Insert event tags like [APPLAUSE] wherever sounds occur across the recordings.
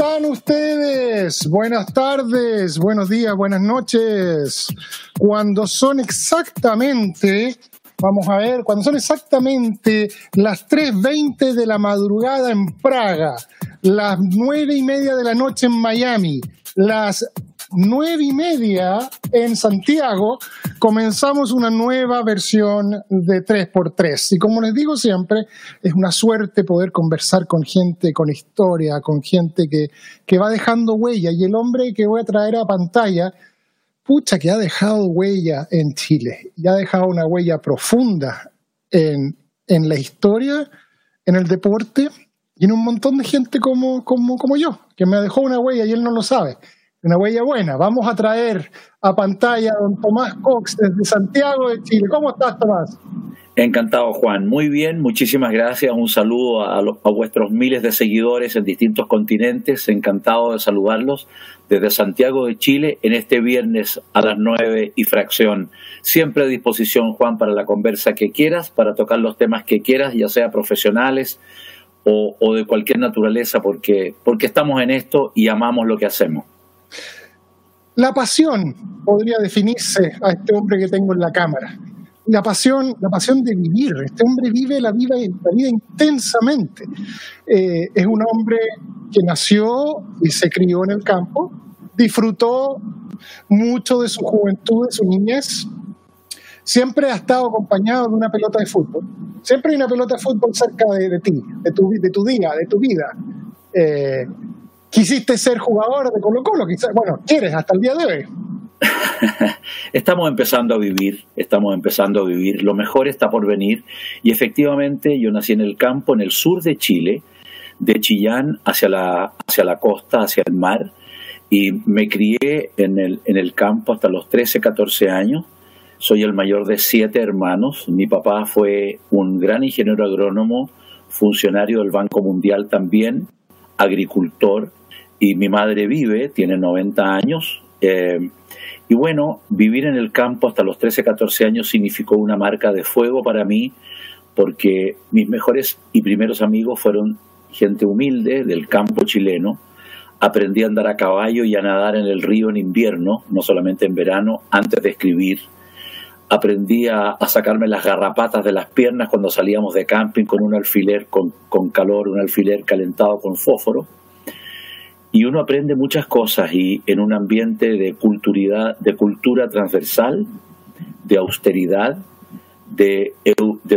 ¿Cómo están ustedes? Buenas tardes, buenos días, buenas noches. Cuando son exactamente, vamos a ver, cuando son exactamente las 3.20 de la madrugada en Praga, las nueve y media de la noche en Miami, las nueve y media en Santiago, comenzamos una nueva versión de 3x3. Y como les digo siempre, es una suerte poder conversar con gente con historia, con gente que, que va dejando huella. Y el hombre que voy a traer a pantalla, pucha, que ha dejado huella en Chile, y ha dejado una huella profunda en, en la historia, en el deporte y en un montón de gente como, como, como yo, que me dejó una huella y él no lo sabe una huella buena. Vamos a traer a pantalla a don Tomás Cox desde Santiago de Chile. ¿Cómo estás, Tomás? Encantado, Juan. Muy bien, muchísimas gracias. Un saludo a, vuestros miles de seguidores en distintos continentes. Encantado de saludarlos desde Santiago de Chile en este viernes a las nueve y fracción. Siempre a disposición, Juan, para la conversa que quieras, para tocar los temas que quieras, ya sea profesionales o, o de cualquier naturaleza, porque, porque estamos en esto y amamos lo que hacemos. La pasión podría definirse a este hombre que tengo en la cámara. La pasión, la pasión de vivir. Este hombre vive la vida, intensamente. Eh, es un hombre que nació y se crió en el campo, disfrutó mucho de su juventud, de su niñez. Siempre ha estado acompañado de una pelota de fútbol. Siempre hay una pelota de fútbol cerca de, ti, de tu, de tu día, de tu vida. Eh, quisiste ser jugador de Colo Colo, quizás, bueno, quieres hasta el día de hoy. [LAUGHS] estamos empezando a vivir, estamos empezando a vivir, lo mejor está por venir y efectivamente yo nací en el campo, en el sur de Chile, de Chillán hacia la, hacia la costa, hacia el mar, y me crié en el, en el campo hasta los 13, 14 años. Soy el mayor de siete hermanos. Mi papá fue un gran ingeniero agrónomo, funcionario del Banco Mundial también, agricultor, y mi madre vive, tiene 90 años. Eh, y bueno, vivir en el campo hasta los 13, 14 años significó una marca de fuego para mí, porque mis mejores y primeros amigos fueron gente humilde del campo chileno. Aprendí a andar a caballo y a nadar en el río en invierno, no solamente en verano, antes de escribir. Aprendí a, sacarme las garrapatas de las piernas cuando salíamos de camping con un alfiler con, con calor, un alfiler calentado con fósforo y uno aprende muchas cosas y en un ambiente de culturidad, de cultura transversal, de austeridad, de,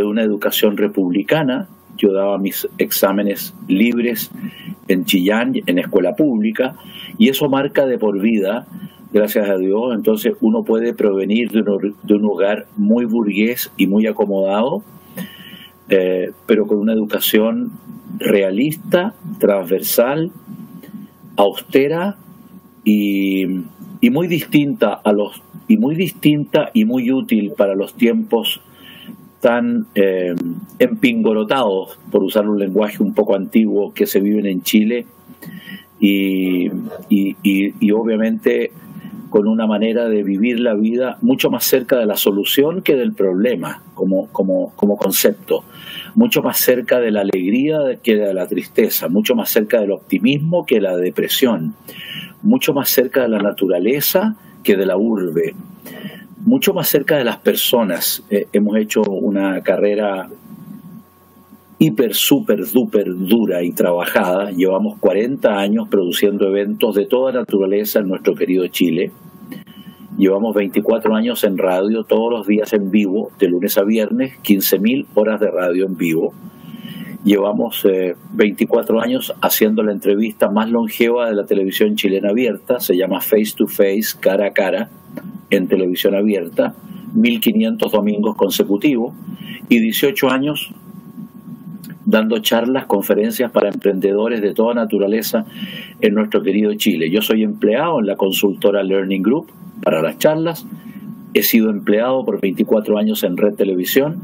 una educación republicana. Yo daba mis exámenes libres en Chillán, en escuela pública, y eso marca de por vida, gracias a Dios. Entonces uno puede provenir de un, de un hogar muy burgués y muy acomodado, eh, pero con una educación realista, transversal, austera y, muy distinta a los y muy distinta y muy útil para los tiempos tan eh, empingorotados, por usar un lenguaje un poco antiguo que se viven en Chile. Y, y obviamente con una manera de vivir la vida mucho más cerca de la solución que del problema como, como, como concepto, mucho más cerca de la alegría que de la tristeza, mucho más cerca del optimismo que la depresión, mucho más cerca de la naturaleza que de la urbe, mucho más cerca de las personas. Eh, hemos hecho una carrera hiper, super, duper dura y trabajada. Llevamos 40 años produciendo eventos de toda naturaleza en nuestro querido Chile. Llevamos 24 años en radio, todos los días en vivo, de lunes a viernes, 15.000 horas de radio en vivo. Llevamos eh, 24 años haciendo la entrevista más longeva de la televisión chilena abierta, se llama Face to Face, cara a cara, en televisión abierta, 1.500 domingos consecutivos, y 18 años dando charlas, conferencias para emprendedores de toda naturaleza en nuestro querido Chile. Yo soy empleado en la consultora Learning Group para las charlas. He sido empleado por 24 años en Red Televisión,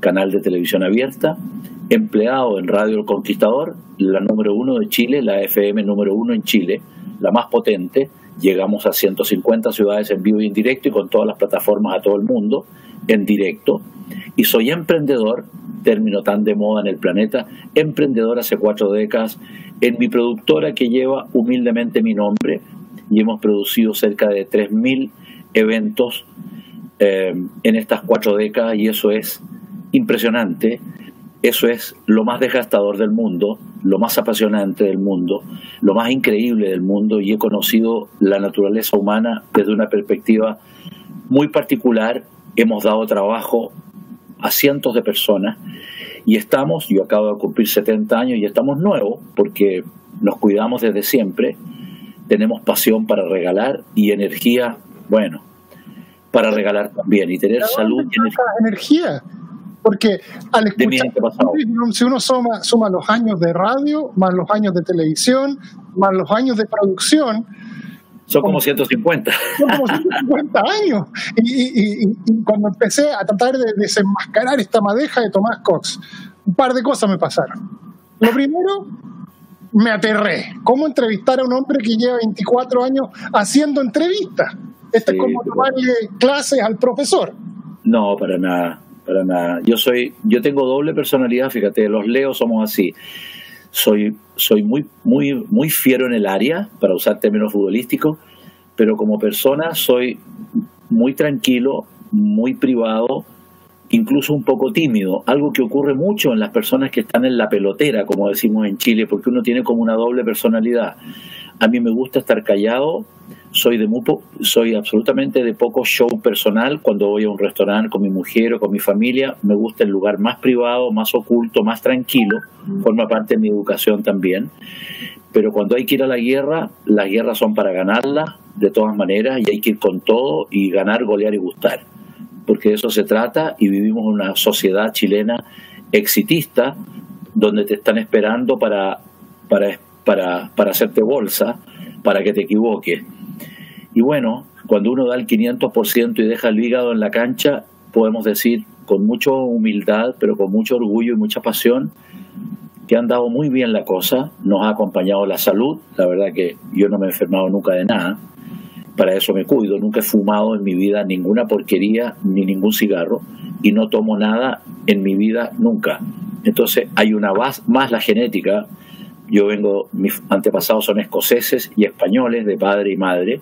canal de televisión abierta. Empleado en Radio El Conquistador, la número uno de Chile, la FM número uno en Chile, la más potente. Llegamos a 150 ciudades en vivo y en directo y con todas las plataformas a todo el mundo en directo. Y soy emprendedor término tan de moda en el planeta, emprendedor hace cuatro décadas, en mi productora que lleva humildemente mi nombre y hemos producido cerca de 3.000 eventos eh, en estas cuatro décadas y eso es impresionante, eso es lo más desgastador del mundo, lo más apasionante del mundo, lo más increíble del mundo y he conocido la naturaleza humana desde una perspectiva muy particular, hemos dado trabajo a cientos de personas y estamos, yo acabo de cumplir 70 años y estamos nuevos porque nos cuidamos desde siempre, tenemos pasión para regalar y energía, bueno, para regalar también y tener salud y energía. energía. Porque al escuchar, si uno suma, suma los años de radio, más los años de televisión, más los años de producción, son como 150. Son como 150 [LAUGHS] años. Y, cuando empecé a tratar de desenmascarar esta madeja de Tomás Cox, un par de cosas me pasaron. Lo primero, me aterré. ¿Cómo entrevistar a un hombre que lleva 24 años haciendo entrevistas? Esto es como tomarle clases al profesor. No, para nada, para nada. Yo soy, yo tengo doble personalidad, fíjate, los leos somos así soy, soy muy, muy, muy fiero en el área, para usar términos futbolísticos, pero como persona soy muy tranquilo, muy privado, incluso un poco tímido, algo que ocurre mucho en las personas que están en la pelotera, como decimos en Chile, porque uno tiene como una doble personalidad. A mí me gusta estar callado, soy de muy soy absolutamente de poco show personal cuando voy a un restaurante con mi mujer o con mi familia, me gusta el lugar más privado, más oculto, más tranquilo, forma parte de mi educación también. Pero cuando hay que ir a la guerra, las guerras son para ganarlas de todas maneras y hay que ir con todo y ganar, golear y gustar. Porque eso se trata y vivimos una sociedad chilena exitista donde te están esperando para, para para, para hacerte bolsa, para que te equivoques. Y bueno, cuando uno da el 500% y deja el hígado en la cancha, podemos decir con mucha humildad, pero con mucho orgullo y mucha pasión, que han dado muy bien la cosa, nos ha acompañado la salud, la verdad que yo no me he enfermado nunca de nada, para eso me cuido, nunca he fumado en mi vida ninguna porquería ni ningún cigarro y no tomo nada en mi vida nunca. Entonces hay una base, más la genética, yo vengo, mis antepasados son escoceses y españoles de padre y madre,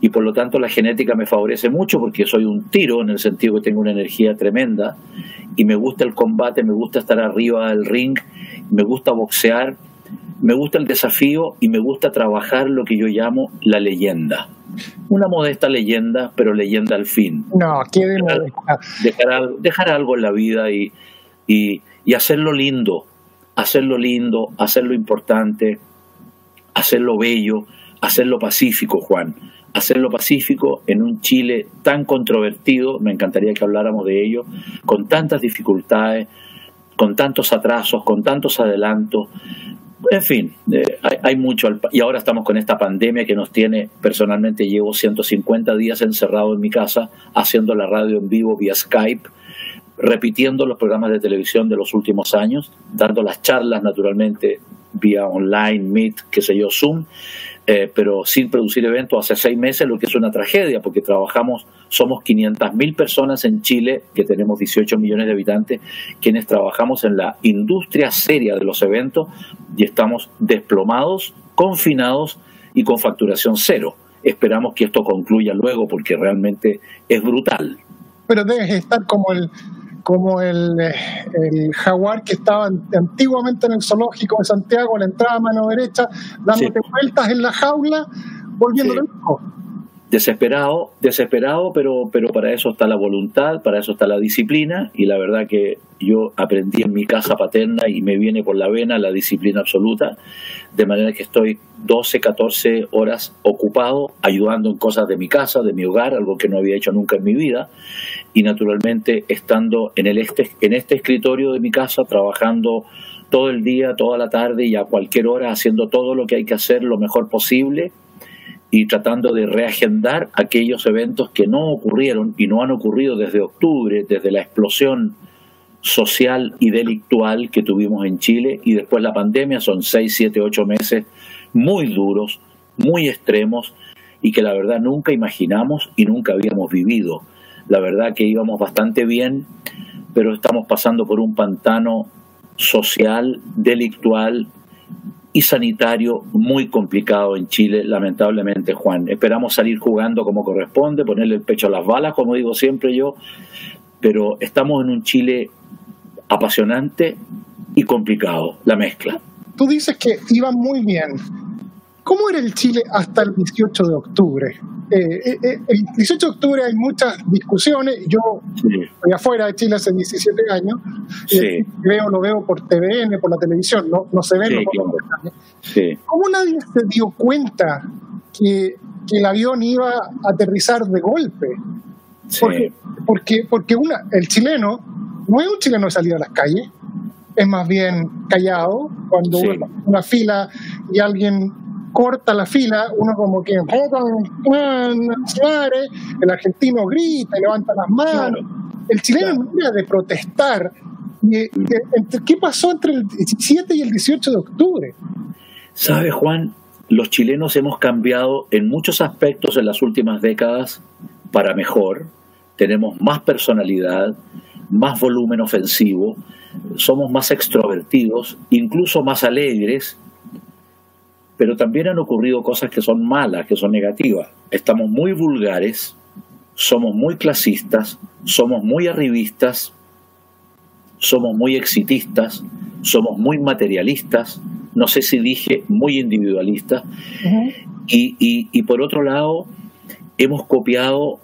y por lo tanto la genética me favorece mucho porque soy un tiro en el sentido que tengo una energía tremenda y me gusta el combate, me gusta estar arriba del ring, me gusta boxear, me gusta el desafío y me gusta trabajar lo que yo llamo la leyenda. Una modesta leyenda, pero leyenda al fin. No, qué dejar, dejar, dejar, algo en la vida y, y, y hacerlo lindo, hacerlo lindo, hacerlo importante, hacerlo bello, hacerlo pacífico, Juan. Hacerlo pacífico en un Chile tan controvertido, me encantaría que habláramos de ello, con tantas dificultades, con tantos atrasos, con tantos adelantos. En fin, eh, hay, hay, mucho. Y ahora estamos con esta pandemia que nos tiene, personalmente llevo 150 días encerrado en mi casa, haciendo la radio en vivo vía Skype repitiendo los programas de televisión de los últimos años, dando las charlas naturalmente vía online, Meet, qué sé yo, Zoom, eh, pero sin producir eventos hace seis meses, lo que es una tragedia, porque trabajamos, somos 500.000 personas en Chile, que tenemos 18 millones de habitantes, quienes trabajamos en la industria seria de los eventos y estamos desplomados, confinados y con facturación cero. Esperamos que esto concluya luego porque realmente es brutal. Pero debes estar como el, como el, el, jaguar que estaba antiguamente en el zoológico de Santiago, la entrada a mano derecha, dándote vueltas en la jaula, volviendo sí. Desesperado, desesperado, pero, pero para eso está la voluntad, para eso está la disciplina y la verdad que yo aprendí en mi casa paterna y me viene por la vena la disciplina absoluta, de manera que estoy 12, 14 horas ocupado ayudando en cosas de mi casa, de mi hogar, algo que no había hecho nunca en mi vida y naturalmente estando en, el este, en este escritorio de mi casa trabajando todo el día, toda la tarde y a cualquier hora haciendo todo lo que hay que hacer lo mejor posible y tratando de reagendar aquellos eventos que no ocurrieron y no han ocurrido desde octubre, desde la explosión social y delictual que tuvimos en Chile y después la pandemia, son seis, siete, ocho meses muy duros, muy extremos y que la verdad nunca imaginamos y nunca habíamos vivido. La verdad que íbamos bastante bien, pero estamos pasando por un pantano social, delictual, y sanitario muy complicado en Chile, lamentablemente, Juan. Esperamos salir jugando como corresponde, ponerle el pecho a las balas, como digo siempre yo, pero estamos en un Chile apasionante y complicado, la mezcla. Tú dices que iba muy bien. ¿Cómo era el Chile hasta el 18 de octubre? Eh, eh, eh, el 18 de octubre hay muchas discusiones. Yo estoy afuera de Chile hace 17 años. Y veo, lo veo por TVN, por la televisión, no, no se ve. ¿Cómo nadie se dio cuenta que, que, el avión iba a aterrizar de golpe? Porque, porque, porque una, el chileno no es un chileno de salir a las calles, es más bien callado. Cuando una, una fila y alguien corta la fila, uno como que el argentino grita y levanta las manos. El chileno no era de protestar. ¿Qué pasó entre el 17 y el 18 de octubre? ¿Sabe, Juan? Los chilenos hemos cambiado en muchos aspectos en las últimas décadas para mejor. Tenemos más personalidad, más volumen ofensivo, somos más extrovertidos, incluso más alegres pero también han ocurrido cosas que son malas, que son negativas. Estamos muy vulgares, somos muy clasistas, somos muy arribistas, somos muy exitistas, somos muy materialistas, no sé si dije muy individualistas, y, y por otro lado, hemos copiado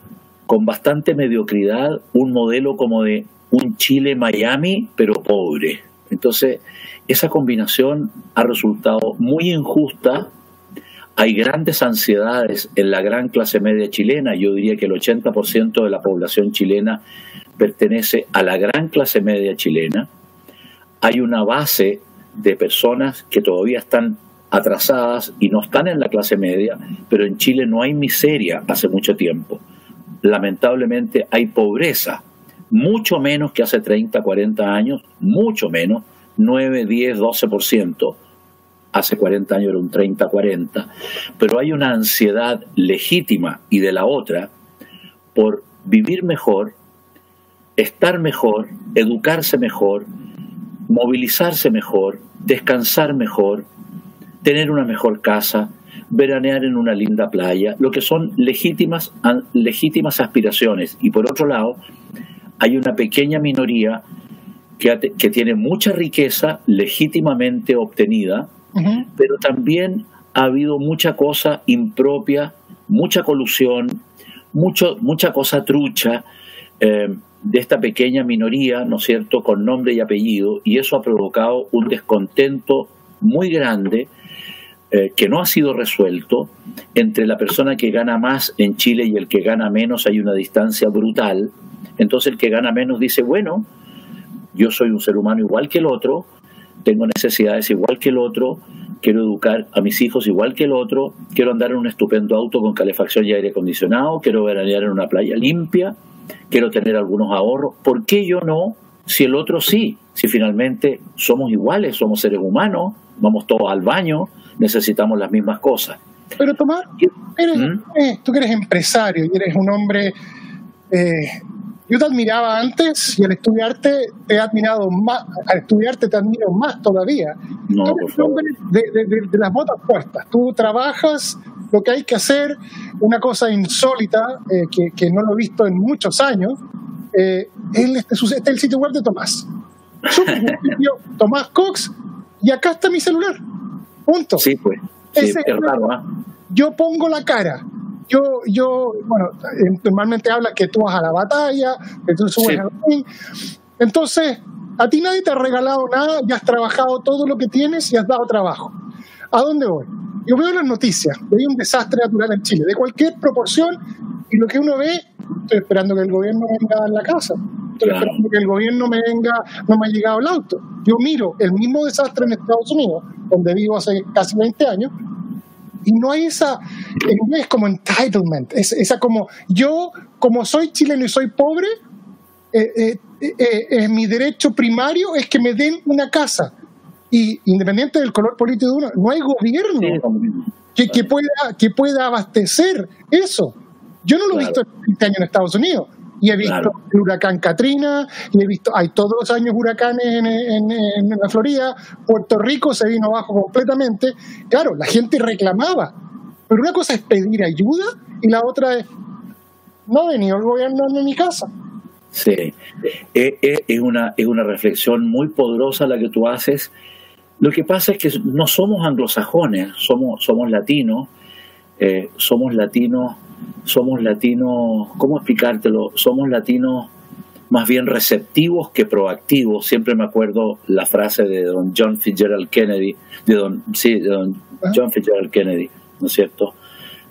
con bastante mediocridad un modelo como de un Chile-Miami, pero pobre. Entonces, esa combinación ha resultado muy injusta. Hay grandes ansiedades en la gran clase media chilena. Yo diría que el 80% de la población chilena pertenece a la gran clase media chilena. Hay una base de personas que todavía están atrasadas y no están en la clase media, pero en Chile no hay miseria hace mucho tiempo. Lamentablemente hay pobreza, mucho menos que hace 30, 40 años, mucho menos, 9, 10, 12%. Hace 40 años era un 30, 40. Pero hay una ansiedad legítima y de la otra por vivir mejor, estar mejor, educarse mejor, movilizarse mejor, descansar mejor, tener una mejor casa, veranear en una linda playa, lo que son legítimas, legítimas aspiraciones. Y por otro lado, hay una pequeña minoría que, tiene mucha riqueza legítimamente obtenida, pero también ha habido mucha cosa impropia, mucha colusión, mucho, mucha cosa trucha eh, de esta pequeña minoría, ¿no es cierto?, con nombre y apellido, y eso ha provocado un descontento muy grande eh, que no ha sido resuelto entre la persona que gana más en Chile y el que gana menos hay una distancia brutal. Entonces el que gana menos dice, bueno, yo soy un ser humano igual que el otro, tengo necesidades igual que el otro, quiero educar a mis hijos igual que el otro, quiero andar en un estupendo auto con calefacción y aire acondicionado, quiero veranear en una playa limpia, quiero tener algunos ahorros. ¿Por qué yo no? Si el otro sí, si finalmente somos iguales, somos seres humanos, vamos todos al baño, necesitamos las mismas cosas. Pero Tomás, ¿Mm? eh, tú que eres empresario y eres un hombre eh, yo te admiraba antes y al estudiarte te he admirado más, al estudiarte te admiro más todavía. No, por De, de, las botas puestas. Tú trabajas lo que hay que hacer, una cosa insólita eh, que, que, no lo he visto en muchos años. Eh, este, este, es el sitio web de Tomás. [LAUGHS] Tomás Cox y acá está mi celular. Punto. Sí, pues. Sí, es raro, Yo pongo la cara yo, yo, bueno, eh, normalmente hablas que tú vas a la batalla, que tú subes al ring. Entonces, a ti nadie te ha regalado nada, ya has trabajado todo lo que tienes y has dado trabajo. ¿A dónde voy? Yo veo las noticias, hay un desastre natural en Chile, de cualquier proporción, y lo que uno ve, estoy esperando que el gobierno venga a la casa, estoy esperando que el gobierno me venga, no me ha llegado el auto. Yo miro el mismo desastre en Estados Unidos, donde vivo hace casi 20 años, y no hay esa, es como entitlement, es, esa como, yo como soy chileno y soy pobre, eh, eh, eh, eh mi derecho primario es que me den una casa. Y independiente del color político de uno, no hay gobierno que, que, pueda, que pueda abastecer eso. Yo no lo he visto en 20 años en Estados Unidos. Y he visto el huracán Katrina, y he visto, hay todos los años huracanes en, en, la Florida, Puerto Rico se vino abajo completamente. Claro, la gente reclamaba, pero una cosa es pedir ayuda y la otra es, no ha venido el gobierno en mi casa. Sí, eh, eh, es una, es una reflexión muy poderosa la que tú haces. Lo que pasa es que no somos anglosajones, somos, somos latinos, eh, somos latinos somos latinos, ¿cómo explicártelo? Somos latinos más bien receptivos que proactivos. Siempre me acuerdo la frase de don John Fitzgerald Kennedy, de don, sí, de don John Fitzgerald Kennedy, ¿no es cierto?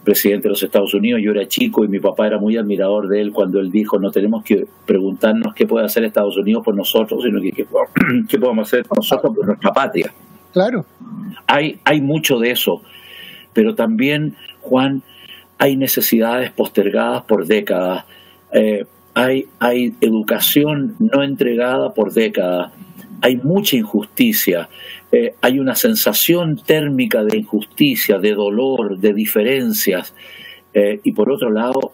presidente de los Estados Unidos, yo era chico y mi papá era muy admirador de él cuando él dijo, no tenemos que preguntarnos qué puede hacer Estados Unidos por nosotros, sino que qué, [CLEARS THROAT] podemos hacer nosotros por nuestra patria. Claro. Hay, hay mucho de eso, pero también, Juan, hay necesidades postergadas por décadas, eh, hay, hay educación no entregada por décadas, hay mucha injusticia, eh, hay una sensación térmica de injusticia, de dolor, de diferencias, eh, y por otro lado,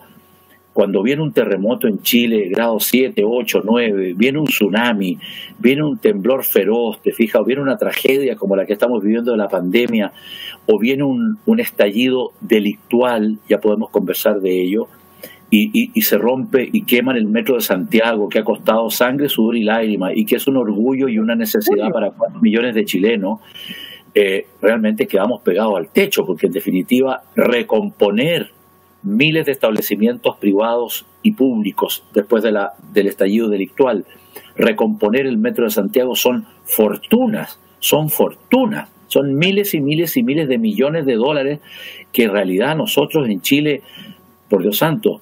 cuando viene un terremoto en Chile, grado 7, 8, 9, viene un tsunami, viene un temblor feroz, te fijas, o viene una tragedia como la que estamos viviendo de la pandemia, o viene un, estallido delictual, ya podemos conversar de ello, y, y, se rompe y queman el metro de Santiago, que ha costado sangre, sudor y lágrimas, y que es un orgullo y una necesidad para cuatro millones de chilenos, eh, realmente quedamos pegados al techo, porque en definitiva recomponer miles de establecimientos privados y públicos después de la, del estallido delictual. Recomponer el Metro de Santiago son fortunas, son fortunas, son miles y miles y miles de millones de dólares que en realidad nosotros en Chile, por Dios santo,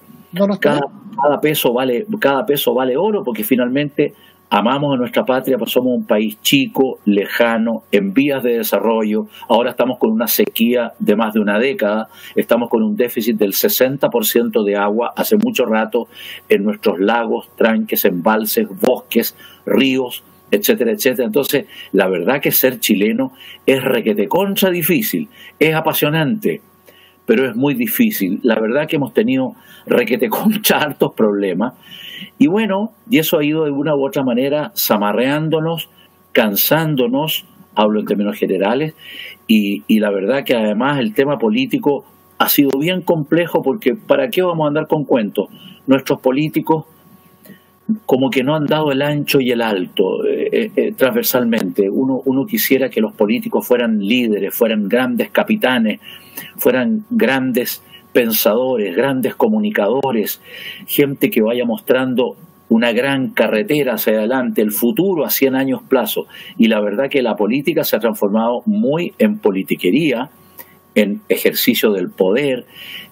cada, cada, peso vale, cada peso vale oro porque finalmente Amamos a nuestra patria, pero somos un país chico, lejano, en vías de desarrollo. Ahora estamos con una sequía de más de una década, estamos con un déficit del 60% de agua hace mucho rato en nuestros lagos, tranques, embalses, bosques, ríos, etcétera, etcétera. Entonces, la verdad que ser chileno es requete contra difícil, es apasionante, pero es muy difícil. La verdad que hemos tenido requete concha [LAUGHS] hartos problemas y bueno, y eso ha ido de una u otra manera zamarreándonos, cansándonos, hablo en términos generales, y, y la verdad que además el tema político ha sido bien complejo porque ¿para qué vamos a andar con cuentos? Nuestros políticos como que no han dado el ancho y el alto eh, eh, eh, transversalmente. Uno, uno quisiera que los políticos fueran líderes, fueran grandes capitanes, fueran grandes pensadores, grandes comunicadores, gente que vaya mostrando una gran carretera hacia adelante, el futuro a 100 años plazo. Y la verdad que la política se ha transformado muy en politiquería, en ejercicio del poder,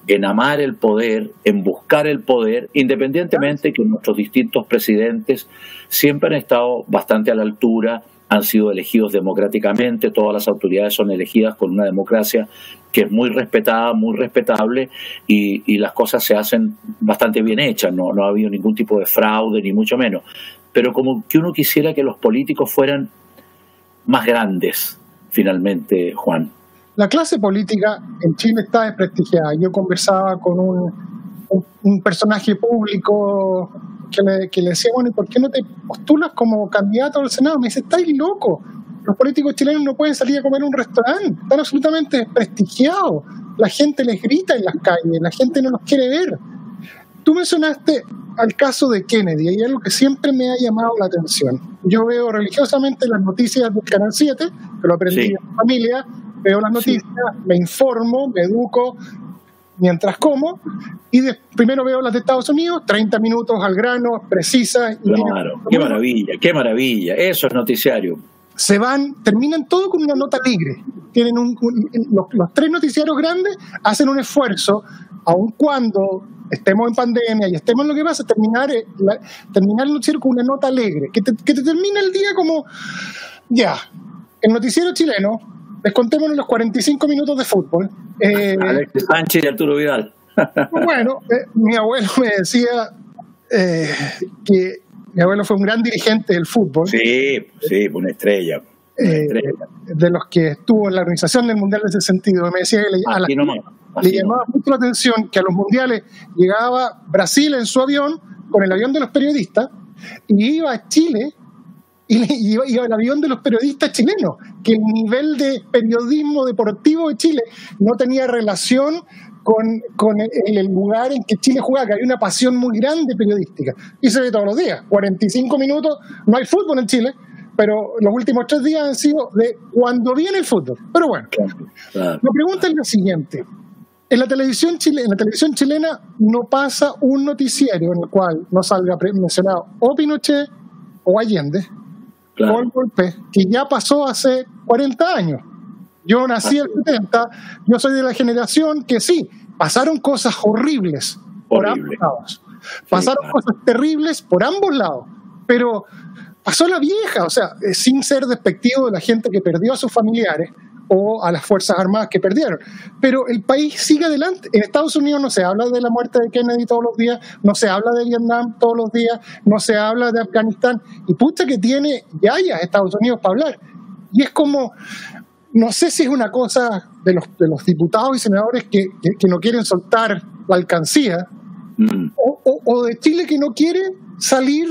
en amar el poder, en buscar el poder, independientemente que nuestros distintos presidentes siempre han estado bastante a la altura, han sido elegidos democráticamente, todas las autoridades son elegidas con una democracia que es muy respetada, muy respetable y, las cosas se hacen bastante bien hechas, no, no ha habido ningún tipo de fraude, ni mucho menos. Pero como que uno quisiera que los políticos fueran más grandes, finalmente, Juan. La clase política en Chile está desprestigiada. Yo conversaba con un, un personaje público que le, que le decía, bueno, ¿y por qué no te postulas como candidato al Senado? Me dice, estáis loco. Los políticos chilenos no pueden salir a comer en un restaurante, están absolutamente desprestigiados. La gente les grita en las calles, la gente no los quiere ver. Tú mencionaste al caso de Kennedy, y hay algo que siempre me ha llamado la atención. Yo veo religiosamente las noticias del Canal 7, que lo aprendí en mi familia, veo las noticias, me informo, me educo, mientras como, y primero veo las de Estados Unidos, 30 minutos al grano, precisas. Claro, qué maravilla, qué maravilla, eso es noticiario. Se van, terminan todo con una nota alegre. Tienen un, los, tres noticiarios grandes hacen un esfuerzo, aun cuando estemos en pandemia y estemos en lo que pasa, terminar, eh, terminar el noticiero con una nota alegre, que te, que te termina el día como, ya, el noticiero chileno les contémonos los 45 minutos de fútbol. Eh, Alex Sánchez y Arturo Vidal. [LAUGHS] bueno, eh, mi abuelo me decía eh, que mi abuelo fue un gran dirigente del fútbol. Sí, sí, una estrella. Una estrella. de los que estuvo en la organización del Mundial en ese sentido. Me decía que le, llamaba mucho la atención que a los mundiales llegaba Brasil en su avión, con el avión de los periodistas, y iba a Chile y iba, el avión de los periodistas chilenos, que el nivel de periodismo deportivo de Chile no tenía relación con, con el, lugar en que Chile juega, que hay una pasión muy grande periodística. Y se ve todos los días, 45 minutos, no hay fútbol en Chile, pero los últimos tres días han sido de cuando viene el fútbol. Pero bueno, la pregunta es la siguiente. En la, televisión chilena, en la televisión chilena no pasa un noticiero en el cual no salga mencionado o Pinochet o Allende, claro. golpe que ya pasó hace 40 años. Yo nací en el 70, yo soy de la generación que sí, pasaron cosas horribles por ambos lados. Pasaron cosas terribles por ambos lados, pero pasó la vieja, o sea, eh, sin ser despectivo de la gente que perdió a sus familiares, o a las Fuerzas Armadas que perdieron. Pero el país sigue adelante. En Estados Unidos no se habla de la muerte de Kennedy todos los días, no se habla de Vietnam todos los días, no se habla de Afganistán. Y pucha que tiene ya ya Estados Unidos para hablar. Y es como, no sé si es una cosa de los, de los diputados y senadores que, que, no quieren soltar la alcancía, mm. o, o, de Chile que no quiere salir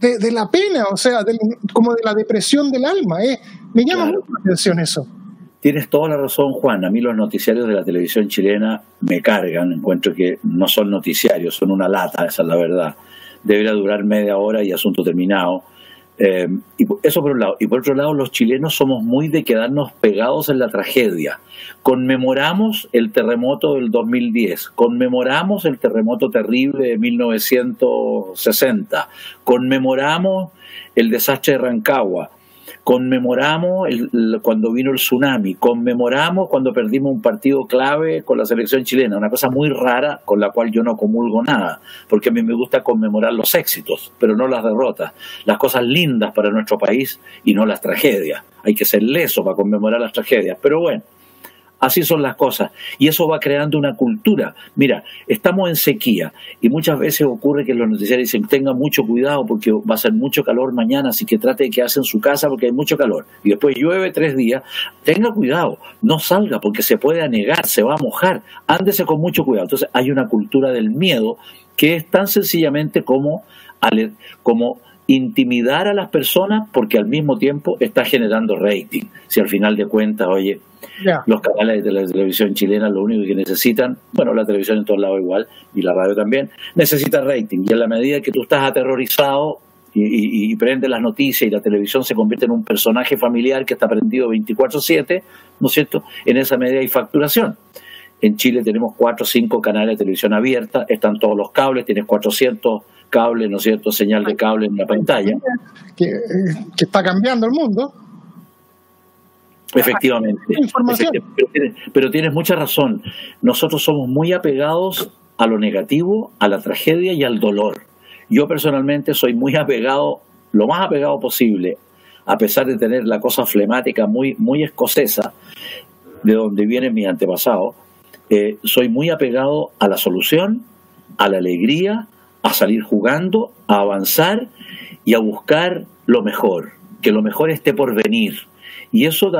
de, de la pena, o sea, como de la depresión del alma. Eh. Me llama mucho la atención eso. Tienes toda la razón, Juan. A mí los noticiarios de la televisión chilena me cargan. Encuentro que no son noticiarios, son una lata, esa es la verdad. Debería durar media hora y asunto terminado. Eh, y eso por un lado. Y por otro lado, los chilenos somos muy de quedarnos pegados en la tragedia. Conmemoramos el terremoto del 2010, conmemoramos el terremoto terrible de 1960, conmemoramos el desastre de Rancagua, conmemoramos cuando vino el tsunami, conmemoramos cuando perdimos un partido clave con la selección chilena, una cosa muy rara con la cual yo no comulgo nada, porque a mí me gusta conmemorar los éxitos, pero no las derrotas, las cosas lindas para nuestro país y no las tragedias. Hay que ser leso para conmemorar las tragedias, pero bueno, Así son las cosas. Y eso va creando una cultura. Mira, estamos en sequía y muchas veces ocurre que los noticiarios dicen tenga mucho cuidado porque va a ser mucho calor mañana, así que trate de quedarse en su casa porque hay mucho calor. Y después llueve tres días. Tenga cuidado, no salga porque se puede anegar, se va a mojar. Ándese con mucho cuidado. Entonces hay una cultura del miedo que es tan sencillamente como, como intimidar a las personas porque al mismo tiempo está generando rating. Si al final de cuentas, oye, los canales de la televisión chilena lo único que necesitan, bueno, la televisión en todos lados igual, y la radio también, necesita rating. Y en la medida que tú estás aterrorizado y, y, prende las noticias y la televisión se convierte en un personaje familiar que está prendido 24/7, ¿no es cierto? En esa medida hay facturación. En Chile tenemos cuatro o cinco canales de televisión abierta, están todos los cables, tienes 400 cables, ¿no es cierto? Señal de cable en la pantalla. Que, que está cambiando el mundo. Efectivamente. Pero, tienes, mucha razón. Nosotros somos muy apegados a lo negativo, a la tragedia y al dolor. Yo personalmente soy muy apegado, lo más apegado posible, a pesar de tener la cosa flemática muy, muy escocesa, de donde viene mi antepasado, eh, soy muy apegado a la solución, a la alegría, a salir jugando, a avanzar y a buscar lo mejor, que lo mejor esté por venir y eso,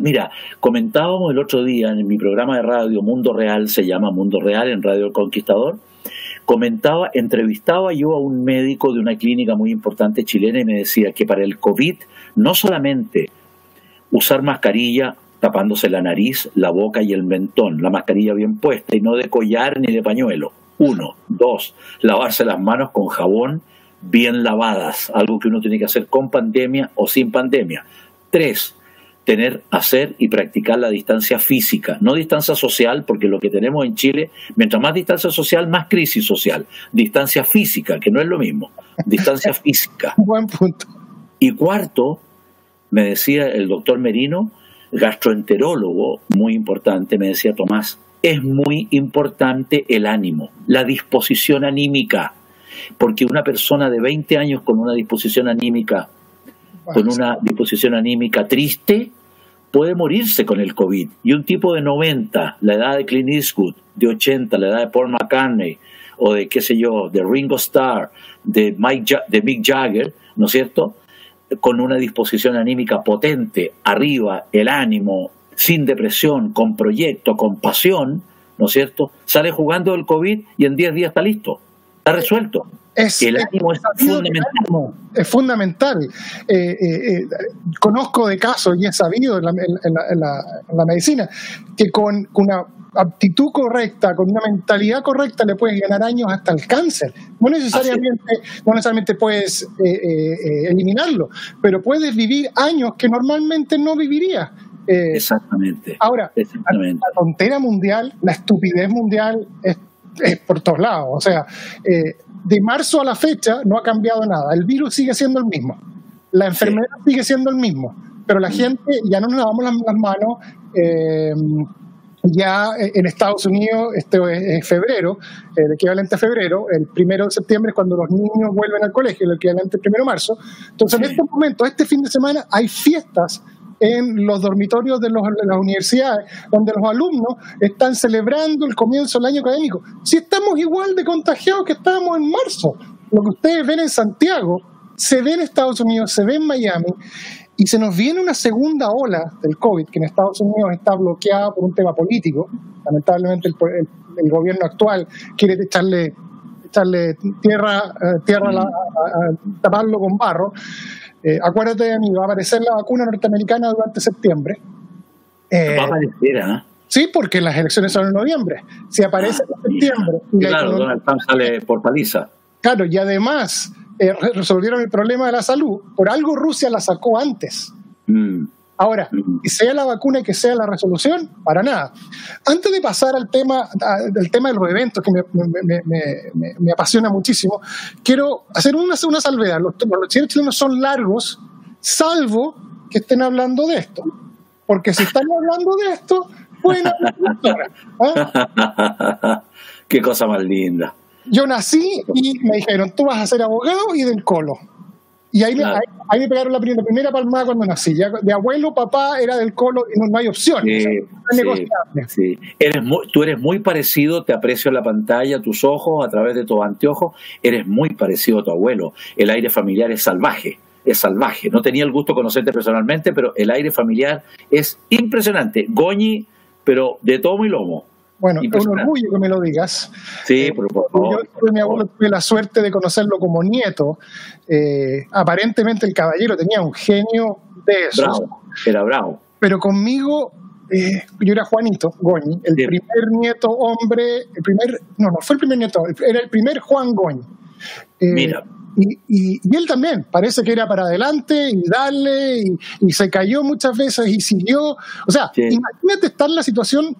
mira, comentábamos el otro día en mi programa de radio Mundo Real, se llama Mundo Real en Radio El Conquistador, comentaba, entrevistaba yo a un médico de una clínica muy importante chilena y me decía que para el COVID no solamente usar mascarilla tapándose la nariz, la boca y el mentón, la mascarilla bien puesta y no de collar ni de pañuelo. Uno. Dos, lavarse las manos con jabón bien lavadas, algo que uno tiene que hacer con pandemia o sin pandemia. Tres, tener, hacer y practicar la distancia física, no distancia social, porque lo que tenemos en Chile, mientras más distancia social, más crisis social. Distancia física, que no es lo mismo. Distancia [LAUGHS] física. Buen punto. Y cuarto, me decía el doctor Merino, gastroenterólogo muy importante, me decía Tomás, es muy importante el ánimo, la disposición anímica, porque una persona de 20 años con una disposición anímica, con una disposición anímica triste, puede morirse con el COVID. Y un tipo de 90, la edad de Clint Eastwood, de 80, la edad de Paul McCartney, o de qué sé yo, de Ringo Starr, de, Mike, de Mick Jagger, ¿no es cierto? Con una disposición anímica potente, arriba, el ánimo, sin depresión, con proyecto, con pasión, ¿no es cierto? Sale jugando el COVID y en 10 días está listo, está resuelto. Es, el ánimo es, fundamental. Es fundamental. Eh, eh, eh, conozco de casos y he sabido en la, en la, en la, medicina que con una aptitud correcta, con una mentalidad correcta, le puedes ganar años hasta el cáncer. No necesariamente, no necesariamente puedes eliminarlo, pero puedes vivir años que normalmente no vivirías. Exactamente. Ahora, Exactamente. la frontera mundial, la estupidez mundial es, es por todos lados. O sea, eh, de marzo a la fecha no ha cambiado nada. El virus sigue siendo el mismo. La enfermedad sí. sigue siendo el mismo. Pero la gente ya no nos lavamos las, las manos. Eh, ya en Estados Unidos, esto es, es febrero, el equivalente a febrero, el primero de septiembre es cuando los niños vuelven al colegio, el equivalente al primero de marzo. Entonces, sí. en este momento, este fin de semana, hay fiestas en los dormitorios de, los, de, las universidades, donde los alumnos están celebrando el comienzo del año académico. Si estamos igual de contagiados que estábamos en marzo, lo que ustedes ven en Santiago, se ve en Estados Unidos, se ve en Miami, y se nos viene una segunda ola del COVID, que en Estados Unidos está bloqueada por un tema político. Lamentablemente el, el, el gobierno actual quiere echarle, echarle tierra, uh, tierra a, a taparlo con barro. Eh, acuérdate de mí, va a aparecer la vacuna norteamericana durante septiembre. Eh, va a aparecer, ¿eh? Sí, porque las elecciones son en noviembre. Si aparece ah, en septiembre. Y claro, economía, Donald Trump sale por paliza. Claro, y además eh, resolvieron el problema de la salud. Por algo Rusia la sacó antes. Mm. Ahora, que sea la vacuna y que sea la resolución, para nada. Antes de pasar al tema, del tema de los eventos, que me, me, me, me apasiona muchísimo, quiero hacer una, una salvedad. Los, los chilenos son largos, salvo que estén hablando de esto. Porque si están hablando de esto, bueno, ¿ah? [LAUGHS] Qué cosa más linda. Yo nací y me dijeron, tú vas a ser abogado y del colo. Y ahí, claro. me, ahí, ahí, me pegaron la primera, primera, palmada cuando nací. Ya de abuelo, papá era del colo y no, no hay opción. Sí, o sea, no sí, sí. Eres muy, tú eres muy parecido, te aprecio en la pantalla, tus ojos, a través de tus anteojos, eres muy parecido a tu abuelo. El aire familiar es salvaje, es salvaje. No tenía el gusto de conocerte personalmente, pero el aire familiar es impresionante. Goñi, pero de tomo y lomo. Bueno, es un orgullo que me lo digas. Sí, eh, por favor. Yo tuve mi abuelo tuve la suerte de conocerlo como nieto. Eh, aparentemente el caballero tenía un genio de eso. Bravo, era bravo. Pero conmigo, eh, yo era Juanito Goñi, el sí. primer nieto hombre, el primer, no, no fue el primer nieto, era el primer Juan Goñi. Mira. Y, y, y, él también, parece que era para adelante y darle, y, y se cayó muchas veces y siguió. O sea, sí. imagínate estar en la situación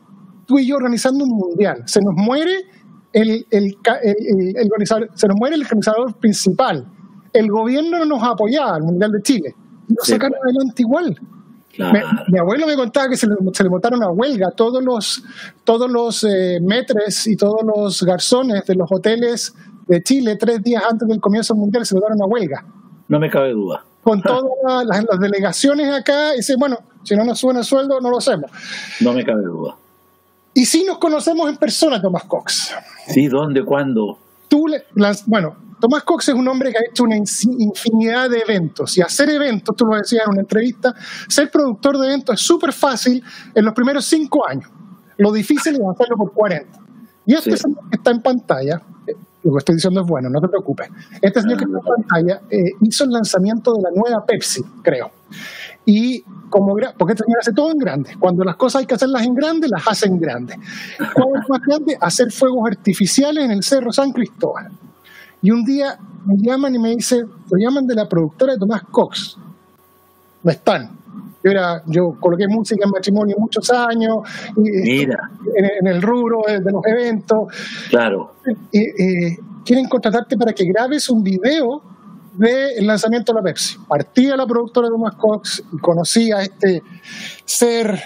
tú y yo organizando un mundial. Se nos muere el, el, el, el organizador, se nos muere el organizador principal. El gobierno no nos apoyaba al Mundial de Chile. Lo sí, sacaron adelante igual. Claro. Me, mi abuelo me contaba que se le, se le montaron a huelga todos los, todos los eh, metres y todos los garzones de los hoteles de Chile tres días antes del comienzo del Mundial se dieron a huelga. No me cabe duda. Con [LAUGHS] todas las, las, delegaciones acá, y dice, bueno, si no nos suben el sueldo, no lo hacemos. No me cabe duda. Y sí nos conocemos en persona, Tomás Cox. Sí, ¿dónde, cuándo? Tú, las, bueno, Tomás Cox es un hombre que ha hecho una infinidad de eventos. Y hacer eventos, tú lo decías en una entrevista, ser productor de eventos es súper fácil en los primeros cinco años. Lo difícil es hacerlo por 40. Y este sí. señor que está en pantalla, eh, lo que estoy diciendo es bueno, no te preocupes. Este señor que está en pantalla eh, hizo el lanzamiento de la nueva Pepsi, creo. Y como porque este señor hace todo en grande. Cuando las cosas hay que hacerlas en grande, las hace en grande. ¿Cuál es más grande? Hacer fuegos artificiales en el Cerro San Cristóbal. Y un día me llaman y me dicen, lo llaman de la productora de Tomás Cox. No están. Yo, era, yo coloqué música en matrimonio muchos años, y, Mira, en, el rubro de, los eventos. claro. Eh, quieren contratarte para que grabes un video del lanzamiento de la Pepsi. Partía la productora Thomas Cox y conocía a este ser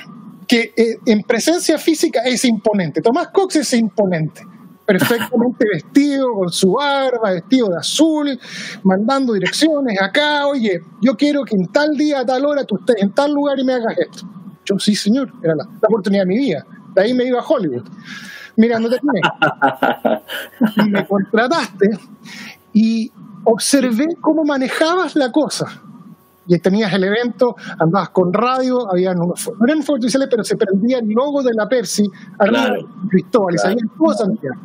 que eh, en presencia física es imponente. Tomás Cox es imponente. Perfectamente [LAUGHS] vestido, con su barba, vestido de azul, mandando direcciones acá. Oye, yo quiero que en tal día, a tal hora, tú estés en tal lugar y me hagas esto. Yo, sí, señor, era la, la oportunidad de mi vida. De ahí me iba a Hollywood. Mira, no te y me contrataste y observé cómo manejabas la cosa. Y tenías el evento, andabas con radio, habían unos, no eran fuegos artificiales, pero se prendía el logo de la Pepsi arriba Claro. de Cristóbal Claro. y salía todo Santiago.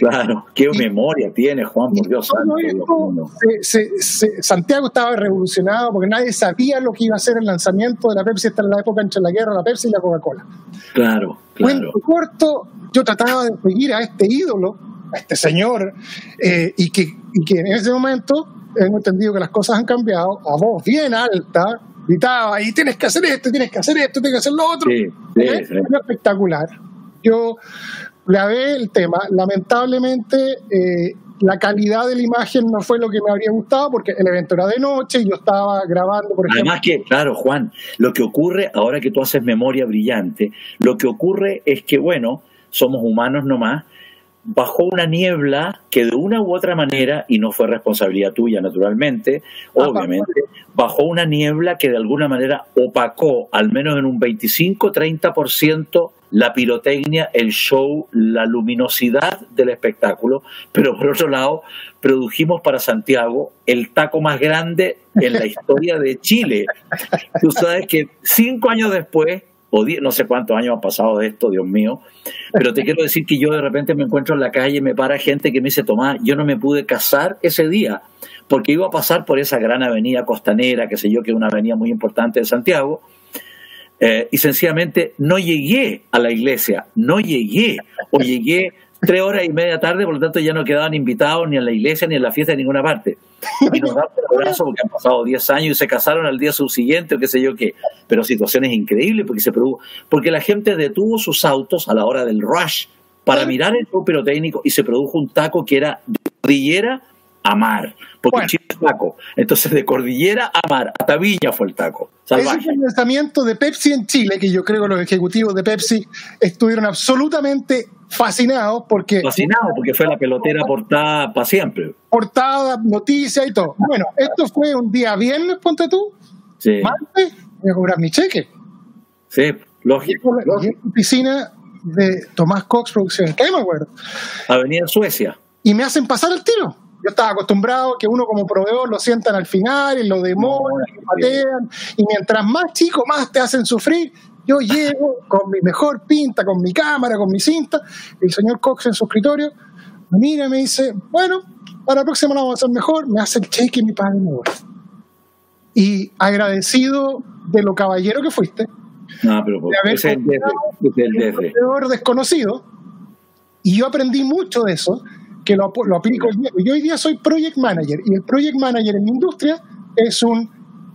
Claro, qué Y- memoria tiene Juan, por Dios todo santo. Dios esto, mío. se- se- se- Santiago estaba revolucionado porque nadie sabía lo que iba a ser el lanzamiento de la Pepsi. Esta era la época entre la guerra, la Pepsi y la Coca-Cola. Claro, claro. Cuento corto, yo trataba de seguir a este ídolo, a este señor, eh, y, que, y que en ese momento hemos entendido que las cosas han cambiado, a voz bien alta, gritaba, y tienes que hacer esto, tienes que hacer esto, tienes que hacer lo otro. Sí, sí, ¿Eh? sí. Fue espectacular. Yo grabé el tema, lamentablemente eh, la calidad de la imagen no fue lo que me habría gustado porque el evento era de noche y yo estaba grabando, por Además que, claro, Juan, lo que ocurre, ahora que tú haces memoria brillante, lo que ocurre es que, bueno, somos humanos nomás, bajó una niebla que de una u otra manera, y no fue responsabilidad tuya naturalmente, Ah, obviamente, bajó una niebla que de alguna manera opacó, al menos en un 25-30%, la pirotecnia, el show, la luminosidad del espectáculo, pero por otro lado, produjimos para Santiago el taco más grande en la historia de Chile. Tú sabes que cinco años después, no sé cuántos años han pasado de esto, Dios mío, pero te quiero decir que yo de repente me encuentro en la calle, me para gente que me dice, Tomás, yo no me pude casar ese día, porque iba a pasar por esa gran avenida costanera, que sé yo, que es una avenida muy importante de Santiago, eh, y sencillamente no llegué a la iglesia, no llegué, o llegué tres horas y media tarde, por lo tanto ya no quedaban invitados ni a la iglesia, ni a la fiesta, de ninguna parte. Y nos dan el abrazo porque han pasado 10 años y se casaron al día subsiguiente, o qué sé yo qué. Pero situaciones increíbles porque se produjo, porque la gente detuvo sus autos a la hora del rush para mirar el show pirotécnico y se produjo un taco que era de cordillera a mar, porque Bueno. Chile es taco. Entonces de cordillera a mar, hasta Viña fue el taco. Ese Salvaje. fue el lanzamiento de Pepsi en Chile, que yo creo que los ejecutivos de Pepsi estuvieron absolutamente fascinados porque Fascinado porque fue la pelotera portada para siempre. portada, noticia y todo. Bueno, esto fue un día viernes, ponte tú, Sí, martes, voy a cobrar mi cheque. sí, lógico. Llego a la- llego a la oficina de Tomás Cox Producciones, que me acuerdo, Avenida Suecia. y me hacen pasar el tiro. Yo estaba acostumbrado que uno como proveedor lo sientan al final y lo demoran, No, y patean, y mientras más chico, más te hacen sufrir. Yo llego con mi mejor pinta, con mi cámara, con mi cinta, y el señor Cox en su escritorio me mira y me dice, bueno, para la próxima la vamos a hacer mejor, me hace el cheque y me paga y me voy. Y agradecido de lo caballero que fuiste, No, pero de haber es el es un proveedor desconocido y yo aprendí mucho de eso que lo, lo aplico día. Yo hoy día soy project manager y el project manager en mi industria es un,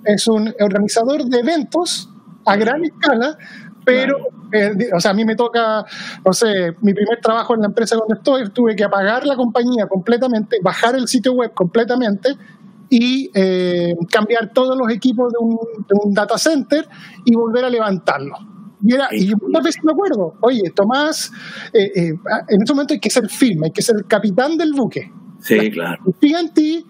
es un organizador de eventos a gran escala, pero, eh, o sea, a mí me toca, no sé, mi primer trabajo en la empresa donde estoy, tuve que apagar la compañía completamente, bajar el sitio web completamente y eh, cambiar todos los equipos de un, de un data center y volver a levantarlo. Y, era, y yo muchas veces me acuerdo, oye, Tomás, eh, eh, en ese momento hay que ser firme, hay que ser el capitán del buque. Sí, claro. Confía en ti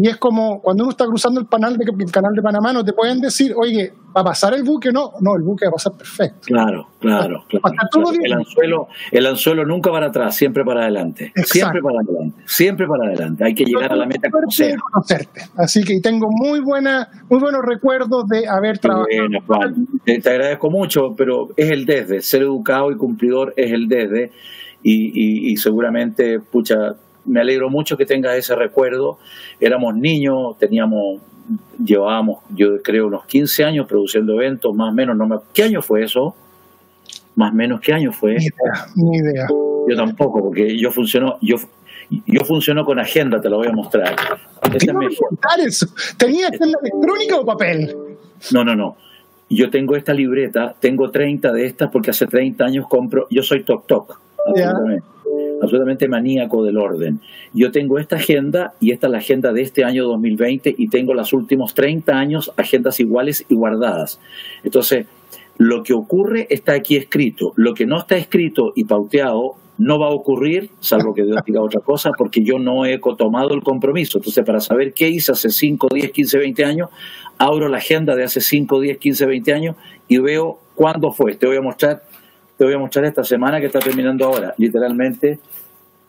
y es como cuando uno está cruzando el canal de, el canal de Panamá, no te pueden decir, oye, ¿va a pasar el buque? No, no, el buque va a pasar perfecto. Claro, claro, claro. Todo. El anzuelo, el anzuelo nunca para atrás, siempre para adelante. Exacto. Siempre para adelante. Siempre para adelante. Hay que llegar a la meta como sea. conocerte. Así que tengo muy buena, muy buenos recuerdos de haber trabajado. Bueno, Juan, te, te agradezco mucho, pero es el desde. Ser educado y cumplidor es el desde. Y, y- y seguramente, pucha, me alegro mucho que tengas ese recuerdo. Éramos niños, teníamos, llevábamos, yo creo, unos 15 años produciendo eventos, más o menos. No me, ¿Qué año fue eso? Más o menos, ¿qué año fue? Ni idea, ni idea. Yo tampoco, porque yo funciono, yo, yo funciono con agenda, te lo voy a mostrar. Esta contar eso. ¿Tenía agenda electrónica o papel? No, no, no. yo tengo esta libreta, tengo 30 de estas porque hace 30 años compro, yo soy Tok Tok, absolutamente, absolutamente maníaco del orden. Yo tengo esta agenda y esta es la agenda de este año 2020 y tengo los últimos 30 años agendas iguales y guardadas. Entonces, lo que ocurre está aquí escrito, lo que no está escrito y pauteado no va a ocurrir, salvo que Dios diga otra cosa, porque yo no he tomado el compromiso. Entonces, para saber qué hice hace 5, 10, 15, 20 años, abro la agenda de hace 5, 10, 15, 20 años y veo cuándo fue. Te voy a mostrar, te voy a mostrar esta semana que está terminando ahora. Literalmente,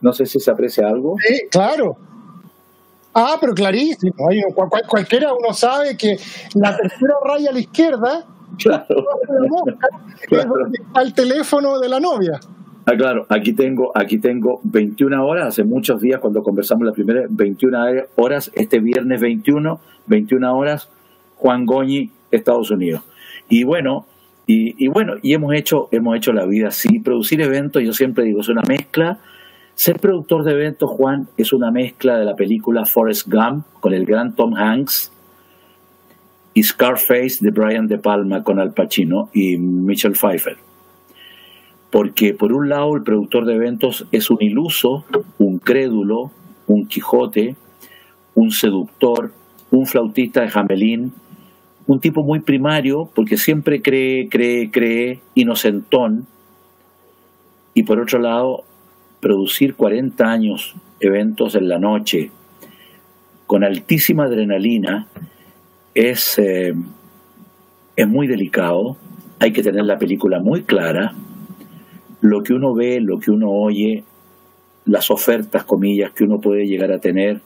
no sé si se aprecia algo. Sí, claro. Ah, pero clarísimo. cualquiera uno sabe que la tercera raya a la izquierda claro. [LAUGHS] es el teléfono de la novia. Ah, claro, aquí tengo, aquí tengo 21 horas, hace muchos días cuando conversamos la primera, 21 horas, este viernes 21, 21 horas, Juan Goñi, Estados Unidos. Y bueno, y, bueno, y hemos hecho, hemos hecho la vida así, producir eventos, yo siempre digo, es una mezcla. Ser productor de eventos, Juan, es una mezcla de la película Forrest Gump con el gran Tom Hanks y Scarface de Brian De Palma con Al Pacino y Michelle Pfeiffer porque por un lado el productor de eventos es un iluso, un crédulo, un Quijote, un seductor, un flautista de jamelín, un tipo muy primario porque siempre cree, cree, cree, inocentón, y por otro lado, producir 40 años eventos en la noche con altísima adrenalina es, eh, es muy delicado, hay que tener la película muy clara, lo que uno ve, lo que uno oye, las ofertas, comillas, que uno puede llegar a tener